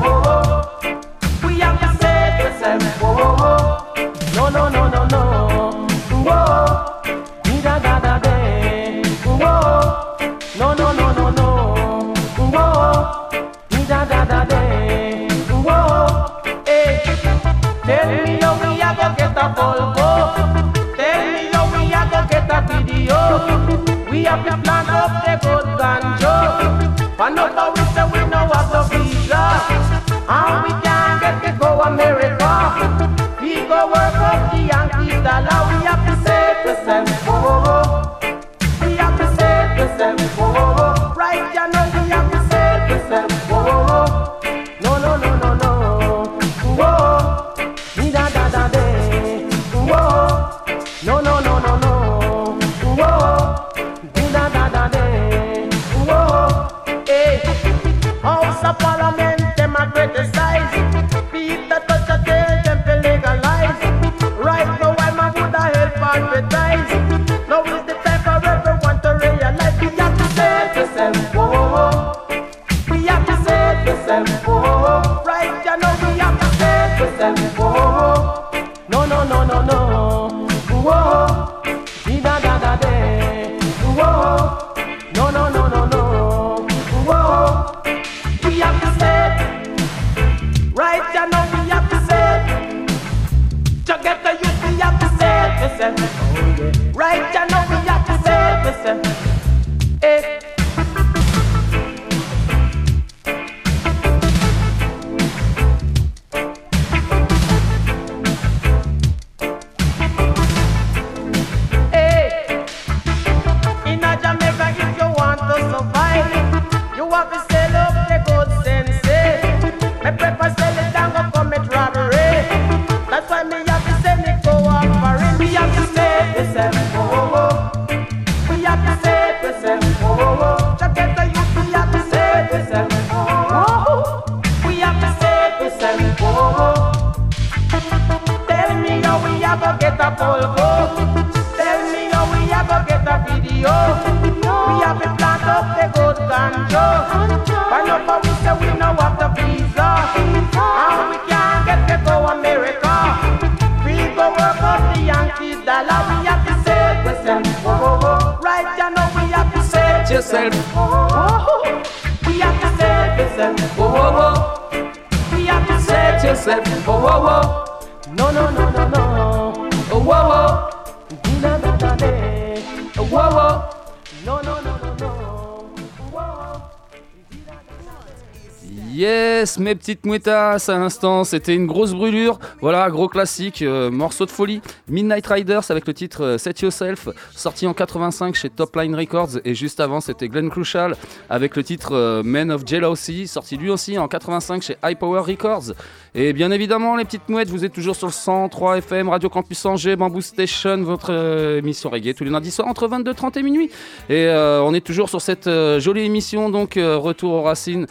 Mes petites mouettasses à l'instant, c'était une grosse brûlure. Voilà, gros classique, euh, morceau de folie. Midnight Riders avec le titre euh, Set Yourself, sorti en 85 chez Top Line Records. Et juste avant, c'était Glenn Crucial avec le titre euh, Men of Jealousy, sorti lui aussi en 85 chez High Power Records. Et bien évidemment, les petites mouettes, vous êtes toujours sur le 103 FM, Radio Campus Angers, Bamboo Station, votre émission reggae tous les lundis soirs entre 22h30 et minuit. Et on est toujours sur cette jolie émission, donc Retour aux Racines,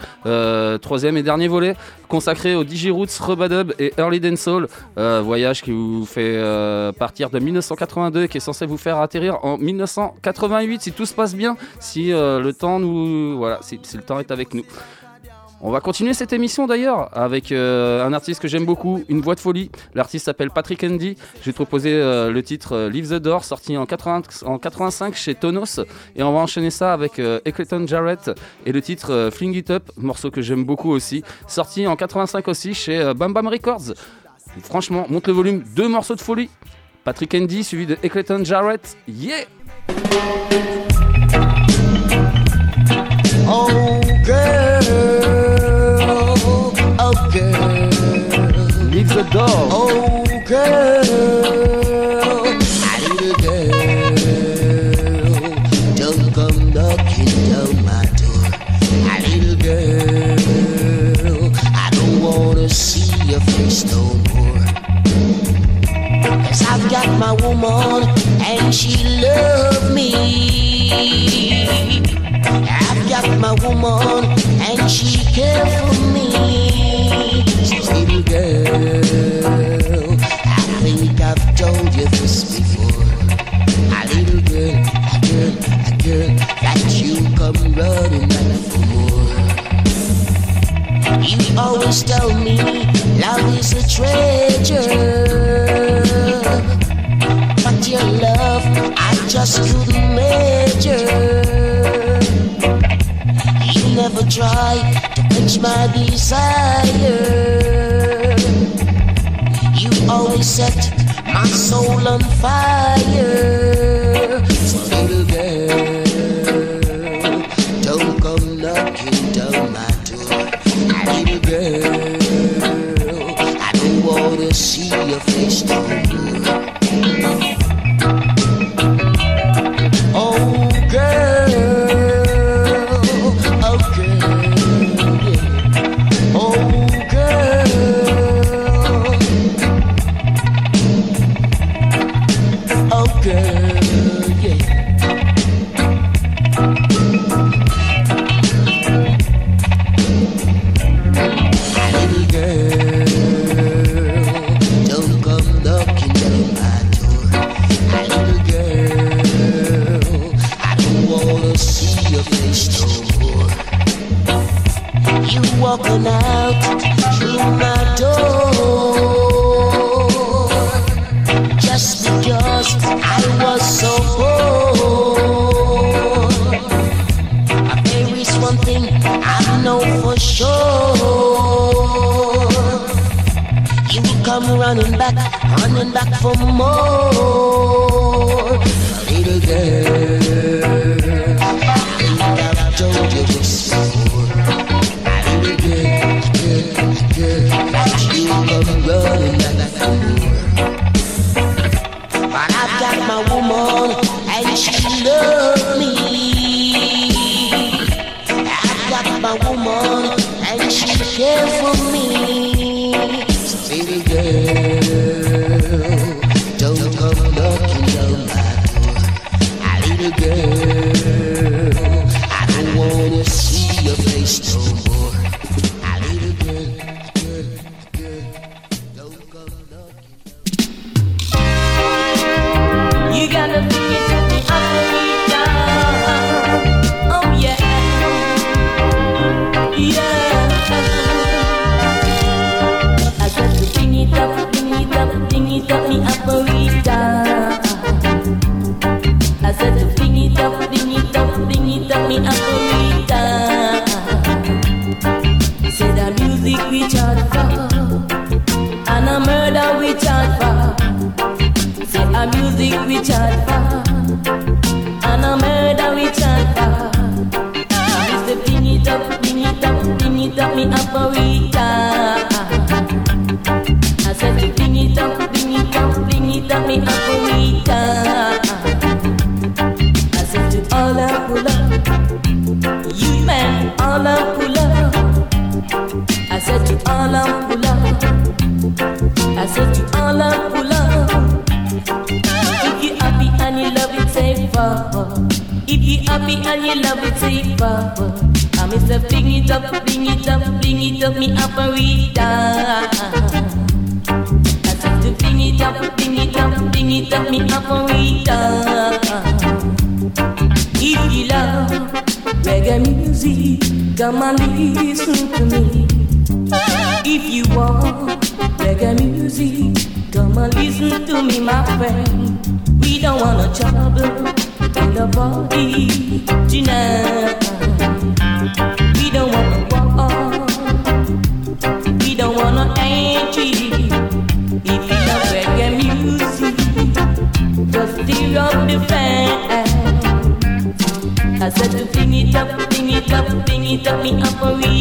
troisième et dernier volet, consacré aux Digiroots, Rubadub et Early Dancehall. Euh, voyage qui vous fait euh, partir de 1982 et qui est censé vous faire atterrir en 1988 si tout se passe bien, si euh, le temps nous. Voilà, si le temps est avec nous. On va continuer cette émission d'ailleurs avec euh, un artiste que j'aime beaucoup, une voix de folie. L'artiste s'appelle Patrick Andy. J'ai proposé euh, le titre euh, Leave the Door, sorti en, 80 en 85 chez Tonos. Et on va enchaîner ça avec euh, Jarrett et le titre euh, Fling It Up, morceau que j'aime beaucoup aussi, sorti en 85 aussi chez Bam Bam Records. Franchement, monte le volume, deux morceaux de folie. Patrick Andy suivi de Eccleton Jarrett. Yeah! Oh oh girl, Leave the door. oh girl, little girl, don't come knocking down my door. Little girl, I don't wanna see your face no more. Cause I've got my woman and she love me. I've got my woman and she care for me. Try to quench my desire. Always set my soul on fire. So little girl, don't come knocking down my door. Little girl, I don't wanna see your face no more. wanna see your face no more. You walking out through my door just because I was so bored. There is one thing I know for sure. You'll come running back, running back for more.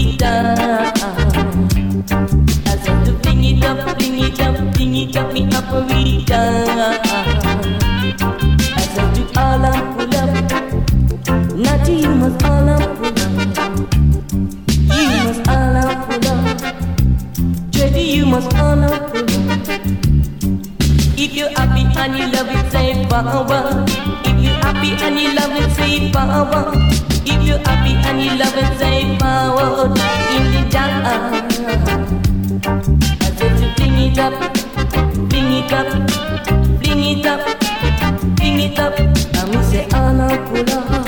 I said to bring it up, bring it up, bring it up. I said to all pull up. You must all pull up. You must all pull up. You must pull up. If you're happy and you love it, say power. If you're happy and you love it, say power. If you're happy and you love it, it up, bring it up, bring it up, bring it up. And we say pull up.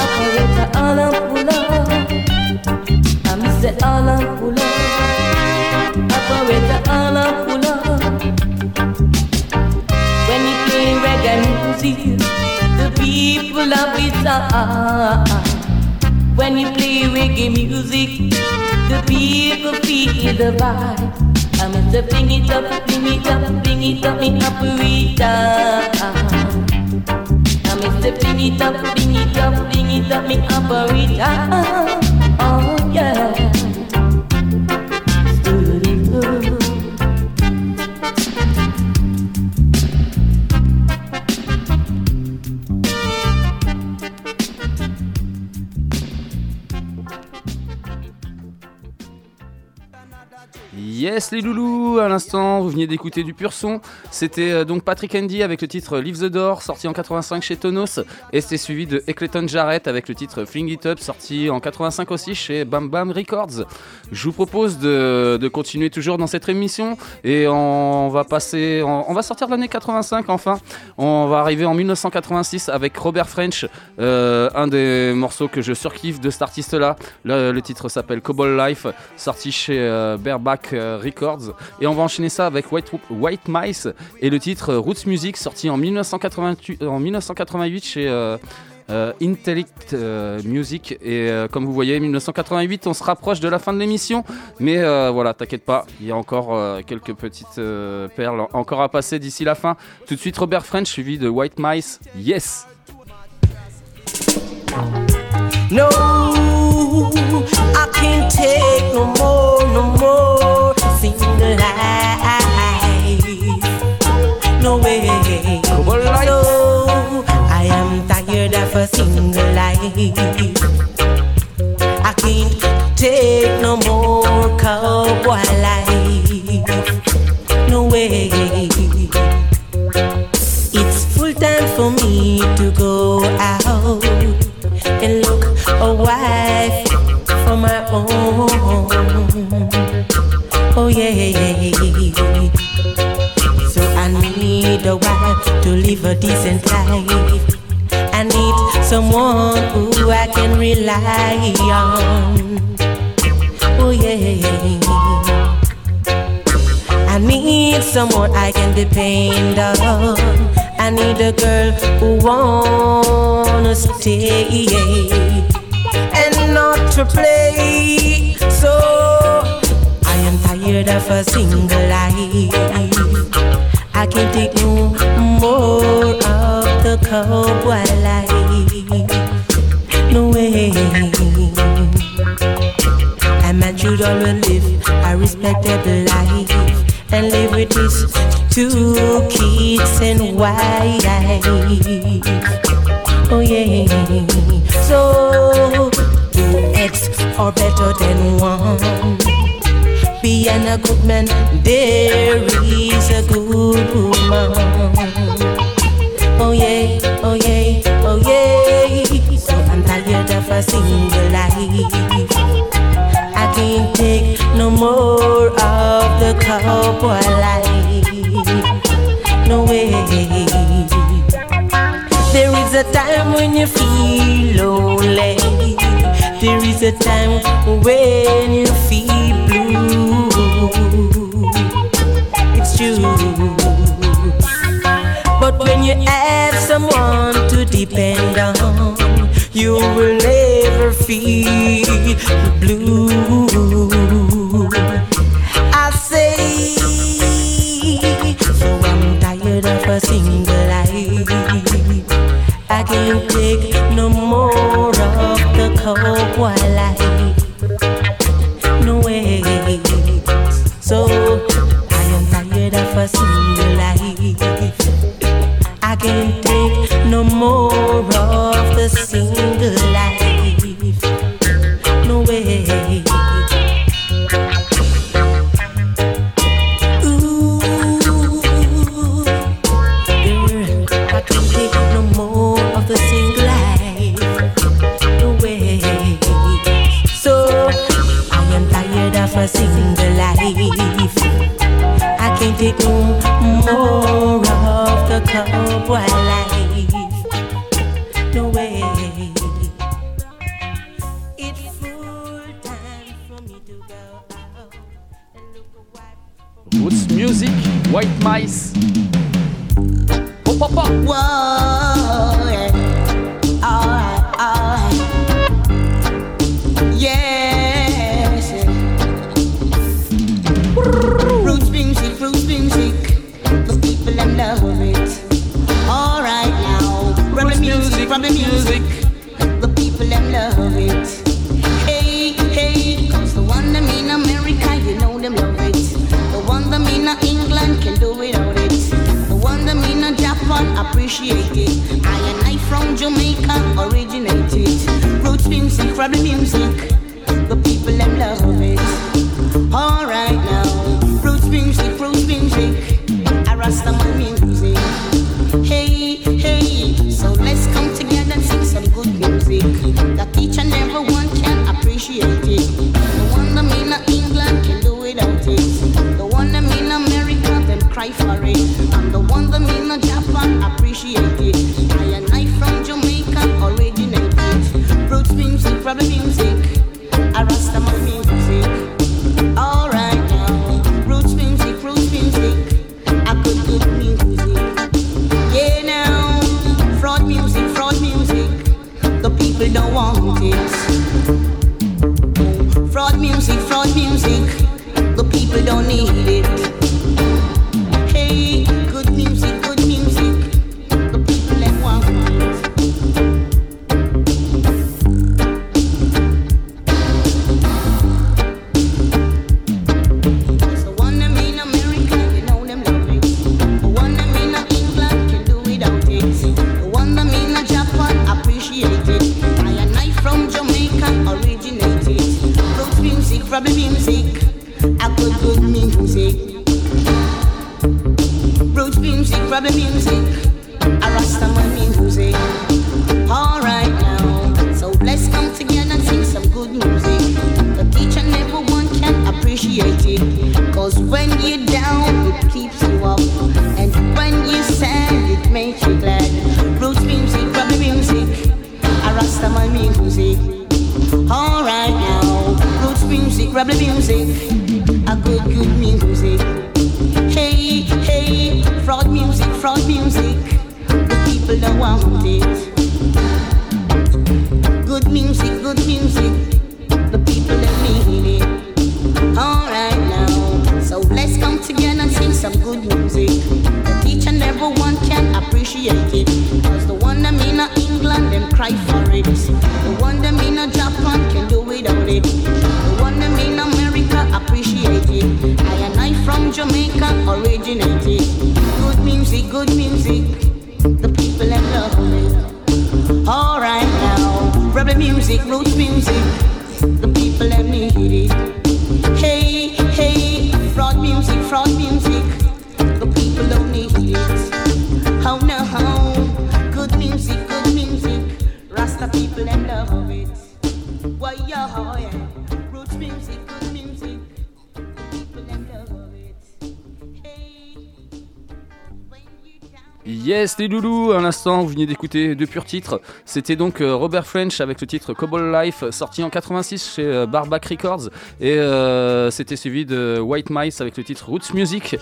Operator, pull up. And we say all up. Operator, all up. When you play reggae music, the people love it. ah. When you play reggae music, the people feel the vibe. The bring it up, bring it up, bring it up, me operator. I'm in the bring it up, bring it up, bring it up, me operator. Les loulous, à l'instant vous veniez d'écouter du pur son. C'était euh, donc Patrick Andy avec le titre Leave the Door sorti en 85 chez Tonos et c'était suivi de Eccleton Jarrett avec le titre Fling It Up sorti en 85 aussi chez Bam Bam Records. Je vous propose de, continuer toujours dans cette émission et on va passer, on, va sortir de l'année 85 enfin. On va arriver en 1986 avec Robert French, euh, un des morceaux que je surkiffe de cet artiste là. Le, titre s'appelle Cobble Life, sorti chez euh, Bareback euh, Et on va enchaîner ça avec White, White Mice et le titre euh, Roots Music, sorti en 1988, en 1988 chez, euh, euh, Intellect euh, Music. Et euh, comme vous voyez, 1988, on se rapproche de la fin de l'émission. Mais euh, voilà, t'inquiète pas, il y a encore euh, quelques petites euh, perles encore à passer d'ici la fin. Tout de suite, Robert French suivi de White Mice. Yes! No, I can't take no more, no more single life. No way. So I am tired of a single life. I can't take no more cowboy life. No way. It's full time for me to go own. Oh, oh, oh. oh yeah. So I need a wife to live a decent life. I need someone who I can rely on. Oh yeah. I need someone I can depend on. I need a girl who wanna stay not to play. So I am tired of a single life. I can't take no more of the cowboy life. No way. I'm a man should always live a respectable life and live with his two kids and wife. Oh yeah. So are better than one. Being a good man, there is a good woman. Oh yeah, oh yeah, oh yeah. So I'm tired of a single life. I can't take no more of the cowboy life. No way. There is a time when you feel lonely. There is a time when you feel blue. It's true. But when you have someone to depend on, you will never feel blue. I say, so I'm tired of a single life. I can't take no more of the cowboy life. It. Alright now. From the music, from the music. The people them love it. Hey, hey. 'cause the one them in America, you know them love it. The one them in England can do without it. The one them in Japan appreciate it. I and I from Jamaica originated. Roots music, from the music. 要好 Yes les loulous, à l'instant vous venez d'écouter deux purs titres. C'était donc euh, Robert French avec le titre Cobble Life sorti en 86 chez euh, Barback Records et euh, c'était suivi de White Mice avec le titre Roots Music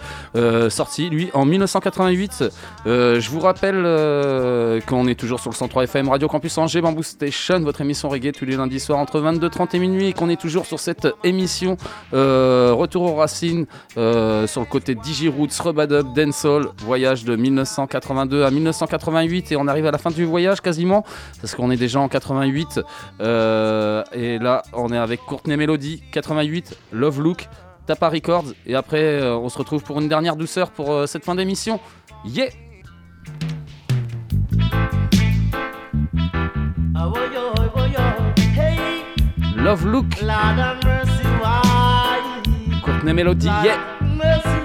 sorti lui en 1988. Je vous rappelle qu'on est toujours sur le 103 FM Radio Campus Angers Bamboo Station, votre émission reggae tous les lundis soirs entre 22h30 et minuit et qu'on est toujours sur cette émission Retour aux racines sur le côté Digiroots, Rubadub, Dancehall, voyage de 1980 1982 à 1988 et on arrive à la fin du voyage quasiment parce qu'on est déjà en 88 euh, et là on est avec Courtney Melody 88 Love Look Tapa Records et après euh, on se retrouve pour une dernière douceur pour euh, cette fin d'émission. Yeah! Love Look. Courtney Melody yeah!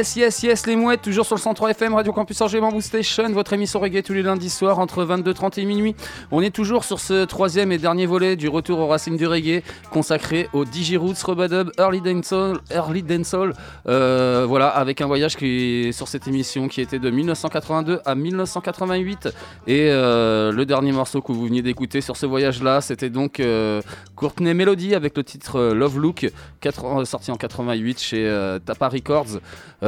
Yes, yes, yes, les mouettes, toujours sur le 103 FM, Radio Campus Angers Bamboo Station, votre émission reggae tous les lundis soirs entre 22h30 et minuit. On est toujours sur ce troisième et dernier volet du retour aux racines du reggae, consacré au Digiroots, Robadub, Early Dancehall, Early Dancehall. Euh, voilà, avec un voyage qui sur cette émission qui était de 1982 à 1988. Et euh, le dernier morceau que vous veniez d'écouter sur ce voyage-là, c'était donc euh, Courtney Melody avec le titre Love Look, sorti en 88 chez Tapa Records.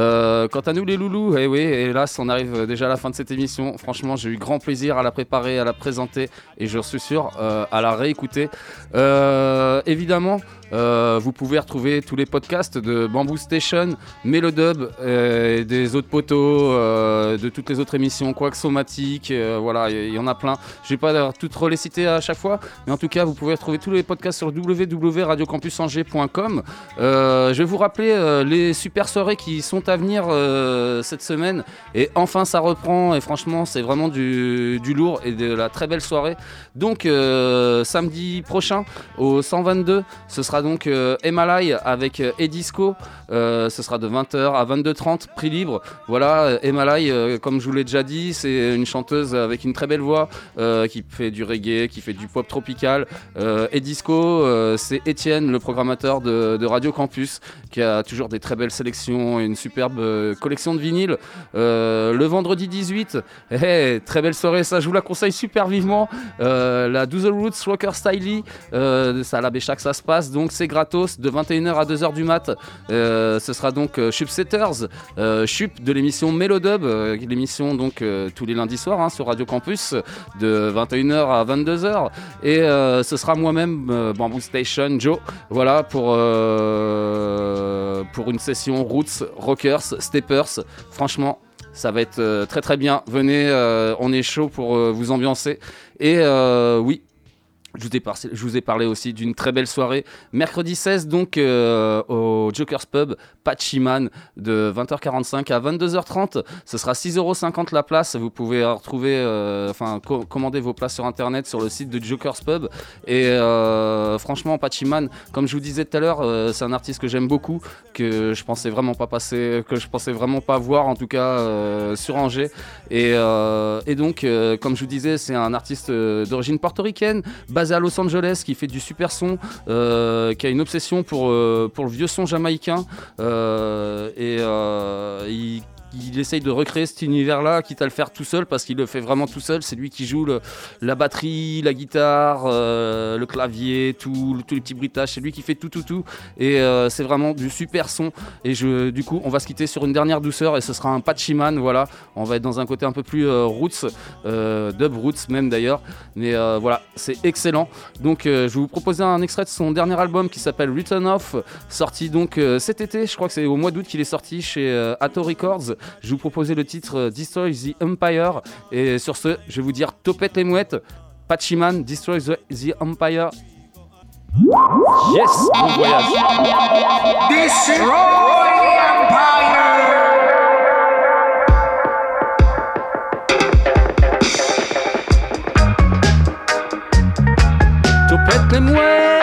Euh, quant à nous les loulous, eh oui, hélas, on arrive déjà à la fin de cette émission. Franchement, j'ai eu grand plaisir à la préparer, à la présenter et je suis sûr euh, à la réécouter. Euh, évidemment, euh, vous pouvez retrouver tous les podcasts de Bamboo Station, Melodub, euh, des autres poteaux, euh, de toutes les autres émissions, Quaxomatic, euh, voilà, il y, en a plein. Je vais pas toutes les citer à chaque fois, mais en tout cas, vous pouvez retrouver tous les podcasts sur www.radiocampusangers.com. Je vais vous rappeler les super soirées qui sont à venir cette semaine. Et enfin, ça reprend. Et franchement, c'est vraiment du, du lourd et de la très belle soirée. Donc, samedi prochain, au 122, ce sera donc euh, Emalai avec euh, Edisco. Euh, ce sera de 20h à 22h30, prix libre. Voilà, euh, Emalai, euh, comme je vous l'ai déjà dit, c'est une chanteuse avec une très belle voix qui fait du reggae, qui fait du pop tropical. Edisco, euh, c'est Étienne, le programmateur de, Radio Campus, qui a toujours des très belles sélections et une superbe collection de vinyles. Le vendredi 18, eh, très belle soirée, ça je vous la conseille super vivement. La Doozle Roots Rocker Styly, euh, c'est à la Béchac ça se passe, donc c'est gratos de 21h à 2h du mat. Ce sera donc euh, Chup Setters, euh, Chup de l'émission Melodub, euh, l'émission donc euh, tous les lundis soirs hein, sur Radio Campus de 21h à 22h. Et euh, ce sera moi-même, euh, Bamboo Station, Joe, voilà pour, euh, pour une session Roots, Rockers, Steppers. Franchement, ça va être euh, très très bien. Venez, euh, on est chaud pour euh, vous ambiancer. Et euh, oui. Je vous, ai parlé aussi d'une très belle soirée. Mercredi 16, donc, euh, au Joker's Pub, Pachiman, de 20h45 à 22h30. Ce sera 6,50€ la place. Vous pouvez retrouver, euh, enfin, co- commander vos places sur internet sur le site de Joker's Pub. Et euh, franchement, Pachiman, comme je vous disais tout à l'heure, euh, c'est un artiste que j'aime beaucoup, que je pensais vraiment pas passer, que je pensais vraiment pas voir, en tout cas, sur Angers. Et, donc, comme je vous disais, c'est un artiste d'origine portoricaine, basé à Los Angeles, qui fait du super son, qui a une obsession pour, le vieux son jamaïcain. Et euh, il il essaye de recréer cet univers-là, quitte à le faire tout seul, parce qu'il le fait vraiment tout seul. C'est lui qui joue le- la batterie, la guitare, euh, le clavier, tout, tous les. C'est lui qui fait tout, tout, tout. Et euh, c'est vraiment du super son. Et du coup, on va se quitter sur une dernière douceur, et ce sera un Pachiman. Voilà, on va être dans un côté un peu plus euh, roots, dub roots même d'ailleurs. Mais voilà, c'est excellent. Donc, je vais vous proposer un extrait de son dernier album qui s'appelle Return Off, sorti donc cet été. Je crois que c'est au mois d'août qu'il est sorti chez Atto Records. Je vais vous proposer le titre euh, Destroy the Empire. Et sur ce, je vais vous dire topette les mouettes. Pachiman, Destroy the, the Empire. Yes, bon voyage. Destroy the Empire! Topette les mouettes.